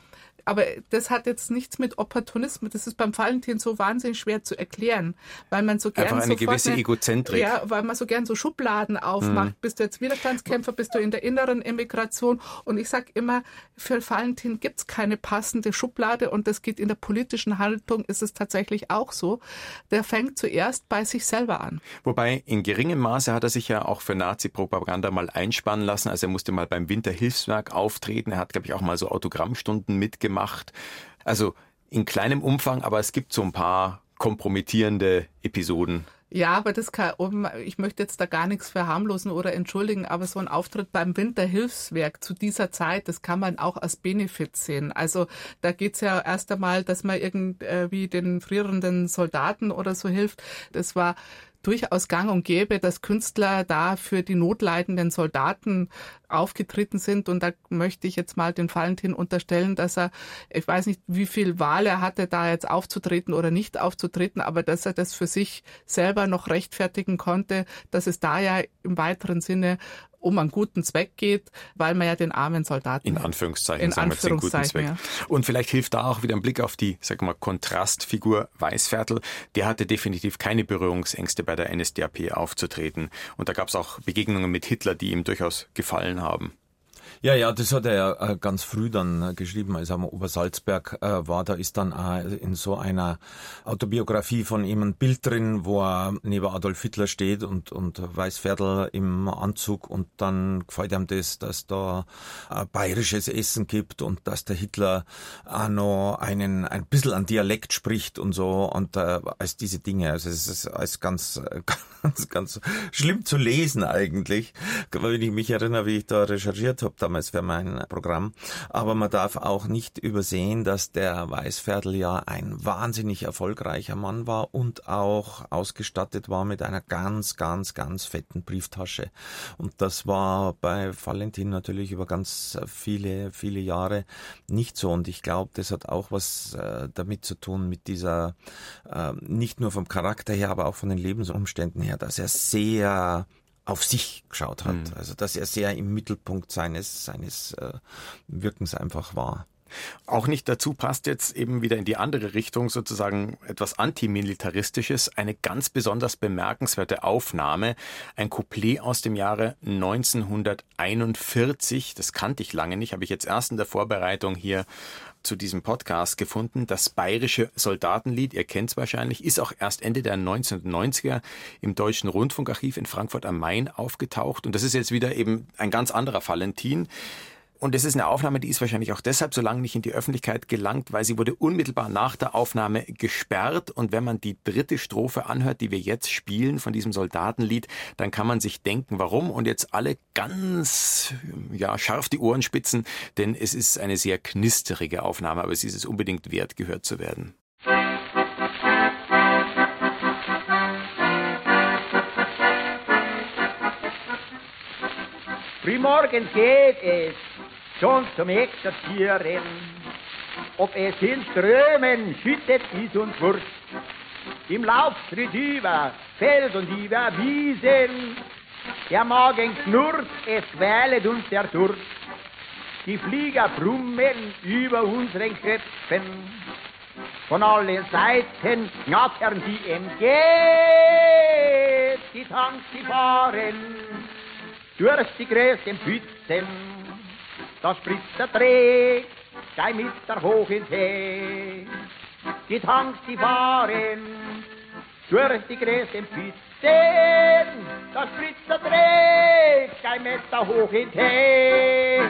aber das hat jetzt nichts mit Opportunismus. Das ist beim Valentin so wahnsinnig schwer zu erklären, weil man so gerne Einfach eine gewisse eine, Egozentrik. Ja, weil man so gern so Schubladen aufmacht. Mhm. Bist du jetzt Widerstandskämpfer, bist du in der inneren Emigration? Und ich sage immer, für Valentin gibt es keine passende Schublade und das geht in der politischen Haltung ist es tatsächlich auch so. Der fängt zuerst bei sich selber an. Wobei in geringem Maße hat er sich ja auch für Nazi-Propaganda mal einspannen lassen. Also er musste mal beim Winterhilfswerk auftreten. Er hat, glaube ich, auch mal so Autogrammstunden mitgemacht gemacht. Also in kleinem Umfang, aber es gibt so ein paar kompromittierende Episoden. Ja, aber das kann, ich möchte jetzt da gar nichts verharmlosen oder entschuldigen, aber so ein Auftritt beim Winterhilfswerk zu dieser Zeit, das kann man auch als Benefit sehen. Also da geht's ja erst einmal, dass man irgendwie den frierenden Soldaten oder so hilft. Das war durchaus gang und gäbe, dass Künstler da für die notleidenden Soldaten aufgetreten sind. Und da möchte ich jetzt mal den Valentin unterstellen, dass er, ich weiß nicht, wie viel Wahl er hatte, da jetzt aufzutreten oder nicht aufzutreten, aber dass er das für sich selber noch rechtfertigen konnte, dass es da ja im weiteren Sinne um einen guten Zweck geht, weil man ja den armen Soldaten. In Anführungszeichen, in sagen Anführungszeichen, wir den guten Zweck. Ja. Und vielleicht hilft da auch wieder ein Blick auf die, sag mal, Kontrastfigur Weißviertel. Der hatte definitiv keine Berührungsängste bei der NSDAP aufzutreten. Und da gab es auch Begegnungen mit Hitler, die ihm durchaus gefallen haben. Ja, ja, das hat er ja äh, ganz früh dann äh, geschrieben, als er am Obersalzberg äh, war. Da ist dann in so einer Autobiografie von ihm ein Bild drin, wo er neben Adolf Hitler steht und, und Weißviertel im Anzug und dann gefällt ihm das, dass da bayerisches Essen gibt und dass der Hitler auch noch einen, ein bisschen an Dialekt spricht und so und äh, als diese Dinge. Also es ist als ganz, ganz, ganz schlimm zu lesen eigentlich, wenn ich mich erinnere, wie ich da recherchiert habe damals für mein Programm. Aber man darf auch nicht übersehen, dass der Weißviertel ja ein wahnsinnig erfolgreicher Mann war und auch ausgestattet war mit einer ganz, ganz, ganz fetten Brieftasche. Und das war bei Valentin natürlich über ganz viele, viele Jahre nicht so. Und ich glaube, das hat auch was äh, damit zu tun mit dieser, äh, nicht nur vom Charakter her, aber auch von den Lebensumständen her, dass er sehr auf sich geschaut hat. Mhm. Also dass er sehr im Mittelpunkt seines, seines äh, Wirkens einfach war. Auch nicht dazu passt jetzt eben wieder in die andere Richtung sozusagen etwas antimilitaristisches, eine ganz besonders bemerkenswerte Aufnahme, ein Couplet aus dem Jahre 1941, das kannte ich lange nicht, habe ich jetzt erst in der Vorbereitung hier zu diesem Podcast gefunden. Das bayerische Soldatenlied, ihr kennt es wahrscheinlich, ist auch erst Ende der 1990er im Deutschen Rundfunkarchiv in Frankfurt am Main aufgetaucht. Und das ist jetzt wieder eben ein ganz anderer Valentin. Und es ist eine Aufnahme, die ist wahrscheinlich auch deshalb so lange nicht in die Öffentlichkeit gelangt, weil sie wurde unmittelbar nach der Aufnahme gesperrt. Und wenn man die dritte Strophe anhört, die wir jetzt spielen von diesem Soldatenlied, dann kann man sich denken, warum. Und jetzt alle ganz, ja, scharf die Ohren spitzen, denn es ist eine sehr knisterige Aufnahme, aber sie ist es unbedingt wert, gehört zu werden. Frühmorgens geht es schon zum Exerzieren. Ob es in Strömen schüttet, ist uns wurscht. Im Laufschritt über Feld und über Wiesen. Der Magen knurrt, es quälet uns der Durst. Die Flieger brummen über unseren Köpfen. Von allen Seiten knattern sie entgeht. Die Tanks, die fahren durch die größten Pfützen. Da spritzt der Dreh, gleich mit der hoch ins Heer. Die Tanks, die fahren durch die größten Pfützen. Da spritzt der Dreh, gleich mit der hoch ins Heer.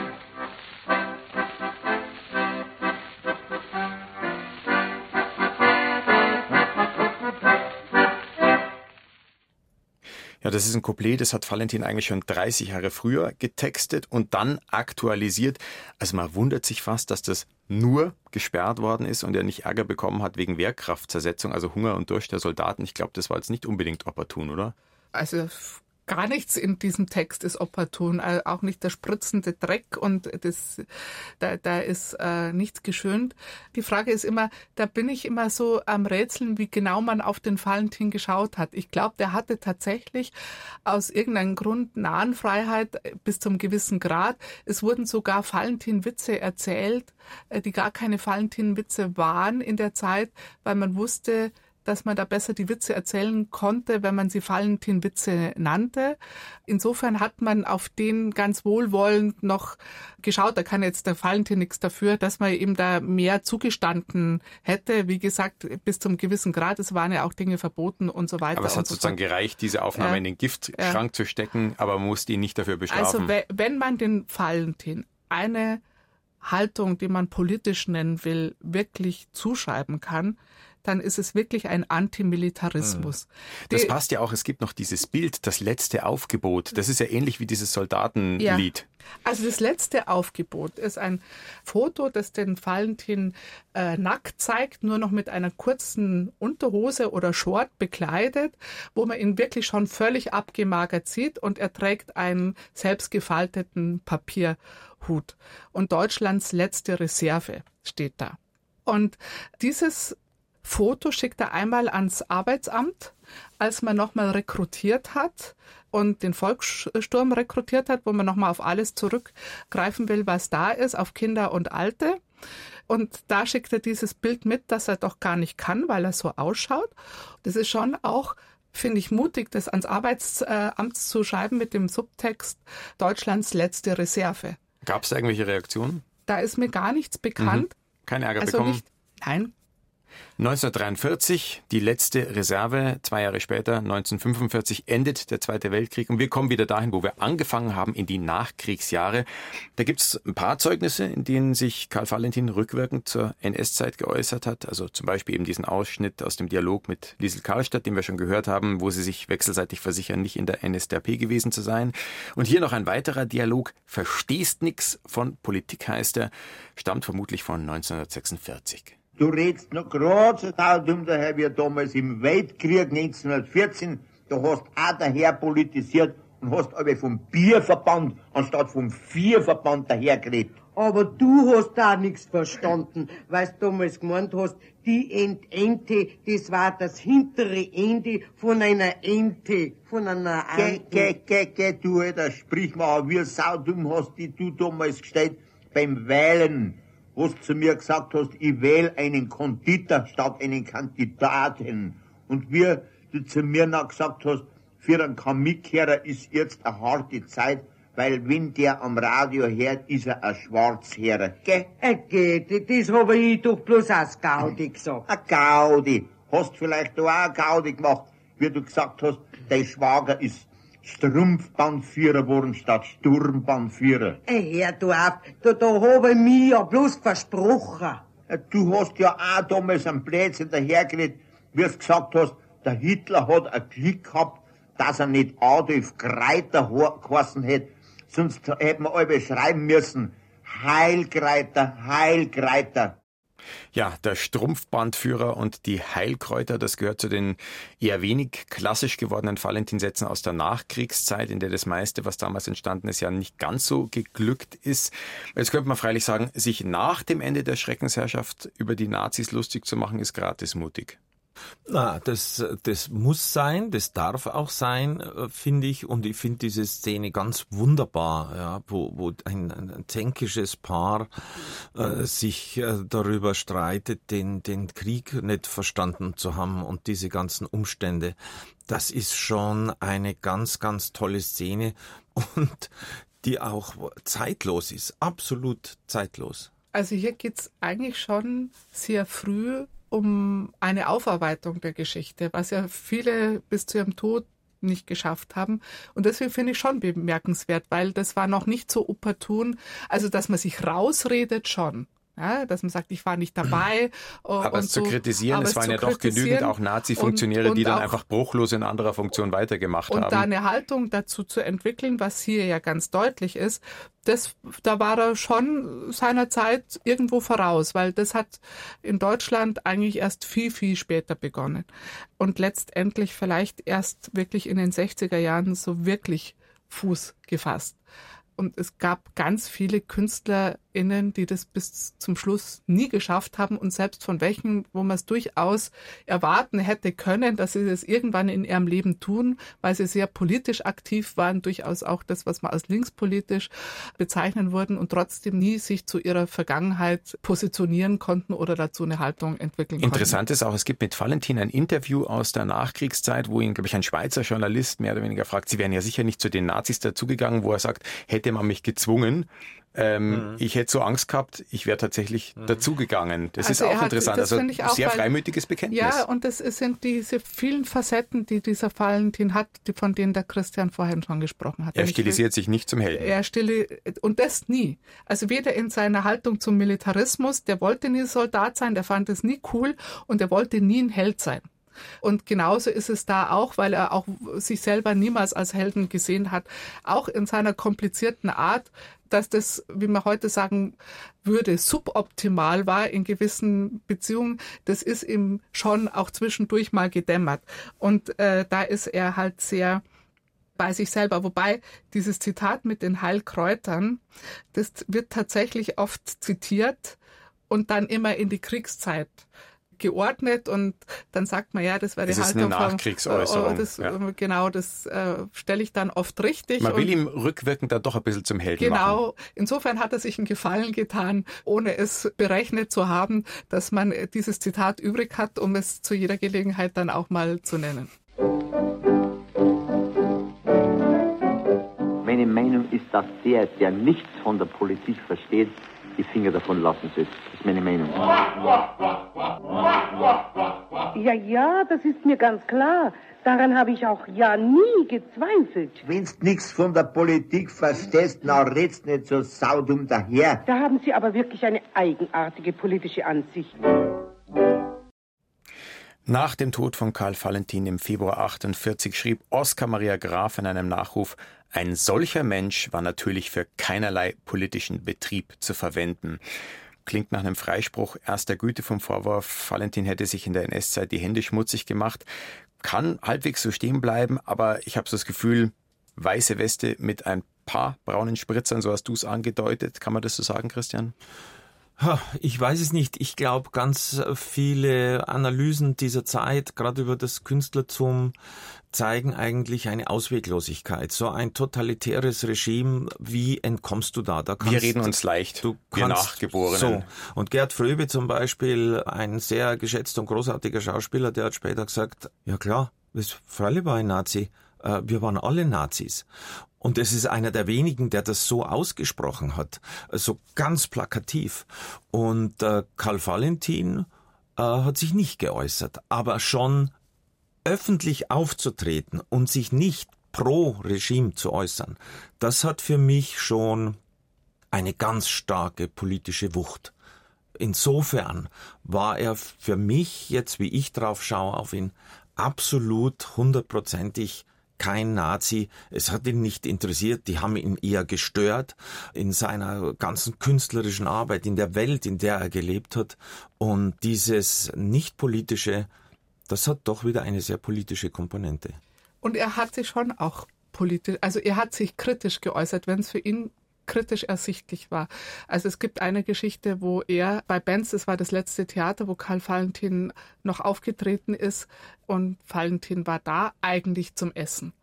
Ja, das ist ein Couplet, das hat Valentin eigentlich schon 30 Jahre früher getextet und dann aktualisiert. Also man wundert sich fast, dass das nur gesperrt worden ist und er nicht Ärger bekommen hat wegen Wehrkraftzersetzung, also Hunger und Durst der Soldaten. Ich glaube, das war jetzt nicht unbedingt opportun, oder? Also gar nichts in diesem Text ist opportun, auch nicht der spritzende Dreck und das, da, da ist äh, nichts geschönt. Die Frage ist immer, da bin ich immer so am Rätseln, wie genau man auf den Valentin geschaut hat. Ich glaube, der hatte tatsächlich aus irgendeinem Grund Nahenfreiheit bis zum gewissen Grad. Es wurden sogar Valentin-Witze erzählt, äh, die gar keine Valentin-Witze waren in der Zeit, weil man wusste, dass man da besser die Witze erzählen konnte, wenn man sie Valentin-Witze nannte. Insofern hat man auf den ganz wohlwollend noch geschaut. Da kann jetzt der Valentin nichts dafür, dass man ihm da mehr zugestanden hätte. Wie gesagt, bis zum gewissen Grad. Es waren ja auch Dinge verboten und so weiter. Aber es hat so sozusagen fort. gereicht, diese Aufnahme Ja. in den Giftschrank zu stecken, aber man musste ihn nicht dafür bestrafen. Also we- wenn man den Valentin eine Haltung, die man politisch nennen will, wirklich zuschreiben kann, dann ist es wirklich ein Antimilitarismus. das Die- passt ja auch, es gibt noch dieses Bild, das letzte Aufgebot. Das ist ja ähnlich wie dieses Soldatenlied. Also das letzte Aufgebot ist ein Foto, das den Valentin äh, nackt zeigt, nur noch mit einer kurzen Unterhose oder Short bekleidet, wo man ihn wirklich schon völlig abgemagert sieht und er trägt einen selbstgefalteten Papierhut. Und Deutschlands letzte Reserve steht da. Und dieses Foto schickt er einmal ans Arbeitsamt, als man nochmal rekrutiert hat und den Volkssturm rekrutiert hat, wo man nochmal auf alles zurückgreifen will, was da ist, auf Kinder und Alte. Und da schickt er dieses Bild mit, dass er doch gar nicht kann, weil er so ausschaut. Das ist schon auch, finde ich, mutig, das ans Arbeitsamt zu schreiben mit dem Subtext Deutschlands letzte Reserve. Gab es irgendwelche Reaktionen? Da ist mir gar nichts bekannt. Kein Ärger Also bekommen? nicht, nein, 1943, die letzte Reserve, zwei Jahre später, 1945, endet der Zweite Weltkrieg und wir kommen wieder dahin, wo wir angefangen haben, in die Nachkriegsjahre. Da gibt es ein paar Zeugnisse, in denen sich Karl Valentin rückwirkend zur NS-Zeit geäußert hat. Also zum Beispiel eben diesen Ausschnitt aus dem Dialog mit Liesel Karlstadt, den wir schon gehört haben, wo sie sich wechselseitig versichern, nicht in der NSDAP gewesen zu sein. Und hier noch ein weiterer Dialog, Verstehst nix von Politik heißt er, stammt vermutlich von 1946. Du redst noch gerade so dumm daher wie damals im Weltkrieg 1914. Du hast auch daher politisiert und hast aber vom Bierverband anstatt vom Vierverband daher geredet. Aber du hast da nichts verstanden, weil du damals gemeint hast, die Entente, das war das hintere Ende von einer Ente, von einer Geh, Ente. geh, geh, geh, du alter Sprichmacher, wie saudumm hast die du damals gestellt beim Wählen, wo du zu mir gesagt hast, ich wähle einen Konditor statt einen Kandidaten. Und wie du zu mir noch gesagt hast, für einen Kamikehrer ist jetzt eine harte Zeit, weil wenn der am Radio hört, ist er ein Schwarzhörer. Gell? Äh, geht, das habe ich doch bloß aus Gaudi gesagt. Ein Gaudi. Hast vielleicht auch ein Gaudi gemacht, wie du gesagt hast, dein Schwager ist Strumpfbandführer geworden statt Sturmbandführer. Äh, hör du auf, da, da habe ich mich ja bloß versprochen. Du hast ja auch damals einen Blödsinn dahergeredet, wie du gesagt hast, der Hitler hat ein Glück gehabt, dass er nicht Adolf Greiter geheißen hätte, sonst hätten wir alle schreiben müssen, Heilgreiter, Heilgreiter. Ja, der Strumpfbandführer und die Heilkräuter, das gehört zu den eher wenig klassisch gewordenen Valentinsätzen aus der Nachkriegszeit, in der das meiste, was damals entstanden ist, ja nicht ganz so geglückt ist. Jetzt könnte man freilich sagen, sich nach dem Ende der Schreckensherrschaft über die Nazis lustig zu machen, ist gratis mutig. Na, das, das muss sein, das darf auch sein, äh, finde ich. Und ich finde diese Szene ganz wunderbar, ja, wo, wo ein, ein zänkisches Paar äh, sich äh, darüber streitet, den, den Krieg nicht verstanden zu haben und diese ganzen Umstände. Das ist schon eine ganz, ganz tolle Szene und die auch zeitlos ist, absolut zeitlos. Also hier geht's eigentlich schon sehr früh um eine Aufarbeitung der Geschichte, was ja viele bis zu ihrem Tod nicht geschafft haben. Und deswegen finde ich schon bemerkenswert, weil das war noch nicht so opportun. Also, dass man sich rausredet, schon. Ja, dass man sagt, ich war nicht dabei. Aber es so, zu kritisieren, es waren ja doch genügend auch Nazi-Funktionäre, die dann einfach bruchlos in anderer Funktion weitergemacht und haben. Und da eine Haltung dazu zu entwickeln, was hier ja ganz deutlich ist, das, da war er schon seiner Zeit irgendwo voraus, weil das hat in Deutschland eigentlich erst viel, viel später begonnen. Und letztendlich vielleicht erst wirklich in den 60er Jahren so wirklich Fuß gefasst. Und es gab ganz viele KünstlerInnen, die das bis zum Schluss nie geschafft haben und selbst von welchen, wo man es durchaus erwarten hätte können, dass sie das irgendwann in ihrem Leben tun, weil sie sehr politisch aktiv waren, durchaus auch das, was man als linkspolitisch bezeichnen würden und trotzdem nie sich zu ihrer Vergangenheit positionieren konnten oder dazu eine Haltung entwickeln konnten. Interessant ist auch, es gibt mit Valentin ein Interview aus der Nachkriegszeit, wo ihn, glaube ich, ein Schweizer Journalist mehr oder weniger fragt, Sie wären ja sicher nicht zu den Nazis dazugegangen, wo er sagt, hätte hätte man mich gezwungen. Ähm, mhm. Ich hätte so Angst gehabt, ich wäre tatsächlich mhm. dazugegangen. Das also ist auch hat, interessant. also auch, sehr freimütiges Bekenntnis. Ja, und das sind diese vielen Facetten, die dieser Valentin hat, die, von denen der Christian vorhin schon gesprochen hat. Er stilisiert sich nicht zum Helden. Er stili und das nie. Also weder in seiner Haltung zum Militarismus, der wollte nie Soldat sein, der fand es nie cool und er wollte nie ein Held sein. Und genauso ist es da auch, weil er auch sich selber niemals als Helden gesehen hat, auch in seiner komplizierten Art, dass das, wie man heute sagen würde, suboptimal war in gewissen Beziehungen, das ist ihm schon auch zwischendurch mal gedämmert. Und äh, da ist er halt sehr bei sich selber. Wobei dieses Zitat mit den Heilkräutern, das wird tatsächlich oft zitiert und dann immer in die Kriegszeit geordnet und dann sagt man, ja, das war die das Haltung. Das ist eine Nachkriegsäußerung. Äh, das, ja. Genau, das äh, stelle ich dann oft richtig. Man will ihm rückwirkend dann doch ein bisschen zum Helden genau, machen. Genau, insofern hat er sich einen Gefallen getan, ohne es berechnet zu haben, dass man dieses Zitat übrig hat, um es zu jeder Gelegenheit dann auch mal zu nennen. Meine Meinung ist, dass der, der nichts von der Politik versteht, die Finger davon lassen soll. Das ist meine Meinung. Ja, ja, das ist mir ganz klar. Daran habe ich auch ja nie gezweifelt. Wenn's nichts von der Politik verstehst, na redst nicht so saudum daher. Da haben Sie aber wirklich eine eigenartige politische Ansicht. Nach dem Tod von Karl Valentin im Februar 48 schrieb Oskar Maria Graf in einem Nachruf, ein solcher Mensch war natürlich für keinerlei politischen Betrieb zu verwenden. Klingt nach einem Freispruch erster Güte vom Vorwurf, Valentin hätte sich in der NS-Zeit die Hände schmutzig gemacht. Kann halbwegs so stehen bleiben, aber ich habe so das Gefühl, weiße Weste mit ein paar braunen Spritzern, so hast du es angedeutet. Kann man das so sagen, Christian? Ich weiß es nicht. Ich glaube, ganz viele Analysen dieser Zeit, gerade über das Künstlertum, zeigen eigentlich eine Ausweglosigkeit. So ein totalitäres Regime, wie entkommst du da? da kannst, wir reden uns leicht, du wir Nachgeborenen. So. Und Gerd Fröbe zum Beispiel, ein sehr geschätzter und großartiger Schauspieler, der hat später gesagt, ja klar, das Freilich war ein Nazi. Äh, wir waren alle Nazis. Und es ist einer der wenigen, der das so ausgesprochen hat, so ganz plakativ. Und äh, Karl Valentin äh, hat sich nicht geäußert, aber schon öffentlich aufzutreten und sich nicht pro Regime zu äußern, das hat für mich schon eine ganz starke politische Wucht. Insofern war er für mich, jetzt wie ich drauf schaue auf ihn, absolut hundertprozentig kein Nazi. Es hat ihn nicht interessiert. Die haben ihn eher gestört in seiner ganzen künstlerischen Arbeit, in der Welt, in der er gelebt hat. Und dieses nicht politische, das hat doch wieder eine sehr politische Komponente. Und er hat sich schon auch politisch, also er hat sich kritisch geäußert, wenn es für ihn kritisch ersichtlich war. Also es gibt eine Geschichte, wo er bei Benz, das war das letzte Theater, wo Karl Valentin noch aufgetreten ist und Valentin war da eigentlich zum Essen.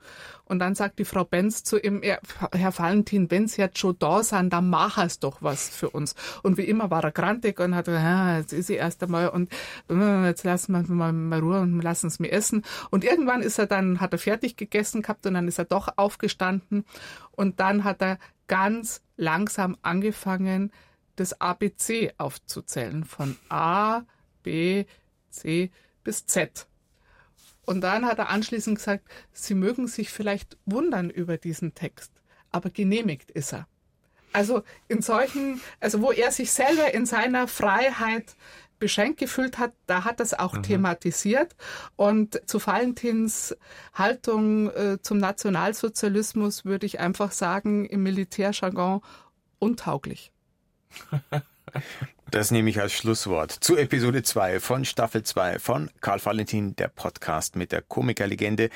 Und dann sagt die Frau Benz zu ihm, Herr Valentin, wenn Sie jetzt schon da sind, dann mach es doch was für uns. Und wie immer war er grantig und hat, ja, jetzt ist sie erst einmal und äh, jetzt lassen wir mal, mal Ruhe und lassen es mir essen. Und irgendwann ist er dann, hat er fertig gegessen gehabt und dann ist er doch aufgestanden und dann hat er ganz langsam angefangen, das ABC aufzuzählen. Von A, B, C bis Z. Und dann hat er anschließend gesagt, Sie mögen sich vielleicht wundern über diesen Text, aber genehmigt ist er. Also in solchen, also wo er sich selber in seiner Freiheit beschränkt gefühlt hat, da hat das auch mhm. thematisiert. Und zu Valentins Haltung äh, zum Nationalsozialismus würde ich einfach sagen, im Militärjargon untauglich. Das nehme ich als Schlusswort zu Episode 2 von Staffel 2 von Karl Valentin, der Podcast mit der Komikerlegende.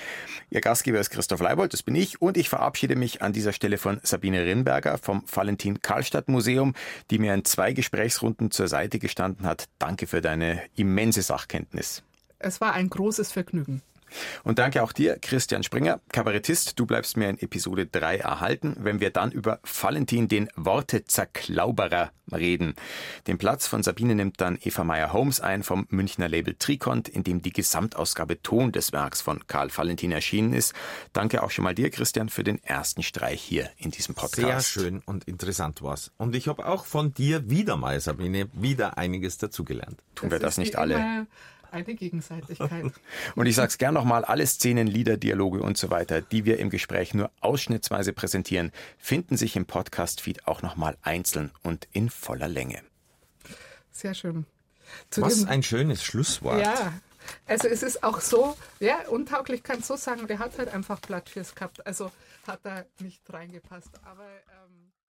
Ihr Gastgeber ist Christoph Leibold, das bin ich, und ich verabschiede mich an dieser Stelle von Sabine Rinberger vom Valentin Karlstadt Museum, die mir in zwei Gesprächsrunden zur Seite gestanden hat. Danke für deine immense Sachkenntnis. Es war ein großes Vergnügen. Und danke auch dir, Christian Springer, Kabarettist. Du bleibst mir in Episode 3 erhalten, wenn wir dann über Valentin, den Wortezerklauberer, reden. Den Platz von Sabine nimmt dann Eva Meyer-Holmes ein vom Münchner Label Trikont, in dem die Gesamtausgabe Ton des Werks von Karl Valentin erschienen ist. Danke auch schon mal dir, Christian, für den ersten Streich hier in diesem Podcast. Sehr schön und interessant war's. Und ich habe auch von dir wieder mal, Sabine, wieder einiges dazugelernt. Tun wir das nicht alle? Eine Gegenseitigkeit. und ich sage es gern nochmal, alle Szenen, Lieder, Dialoge und so weiter, die wir im Gespräch nur ausschnittsweise präsentieren, finden sich im Podcast-Feed auch nochmal einzeln und in voller Länge. Sehr schön. Zu Was ein schönes Schlusswort. Ja, also es ist auch so, ja, untauglich kann so sagen, der hat halt einfach Blatt fürs gehabt. Also hat da nicht reingepasst. Aber ähm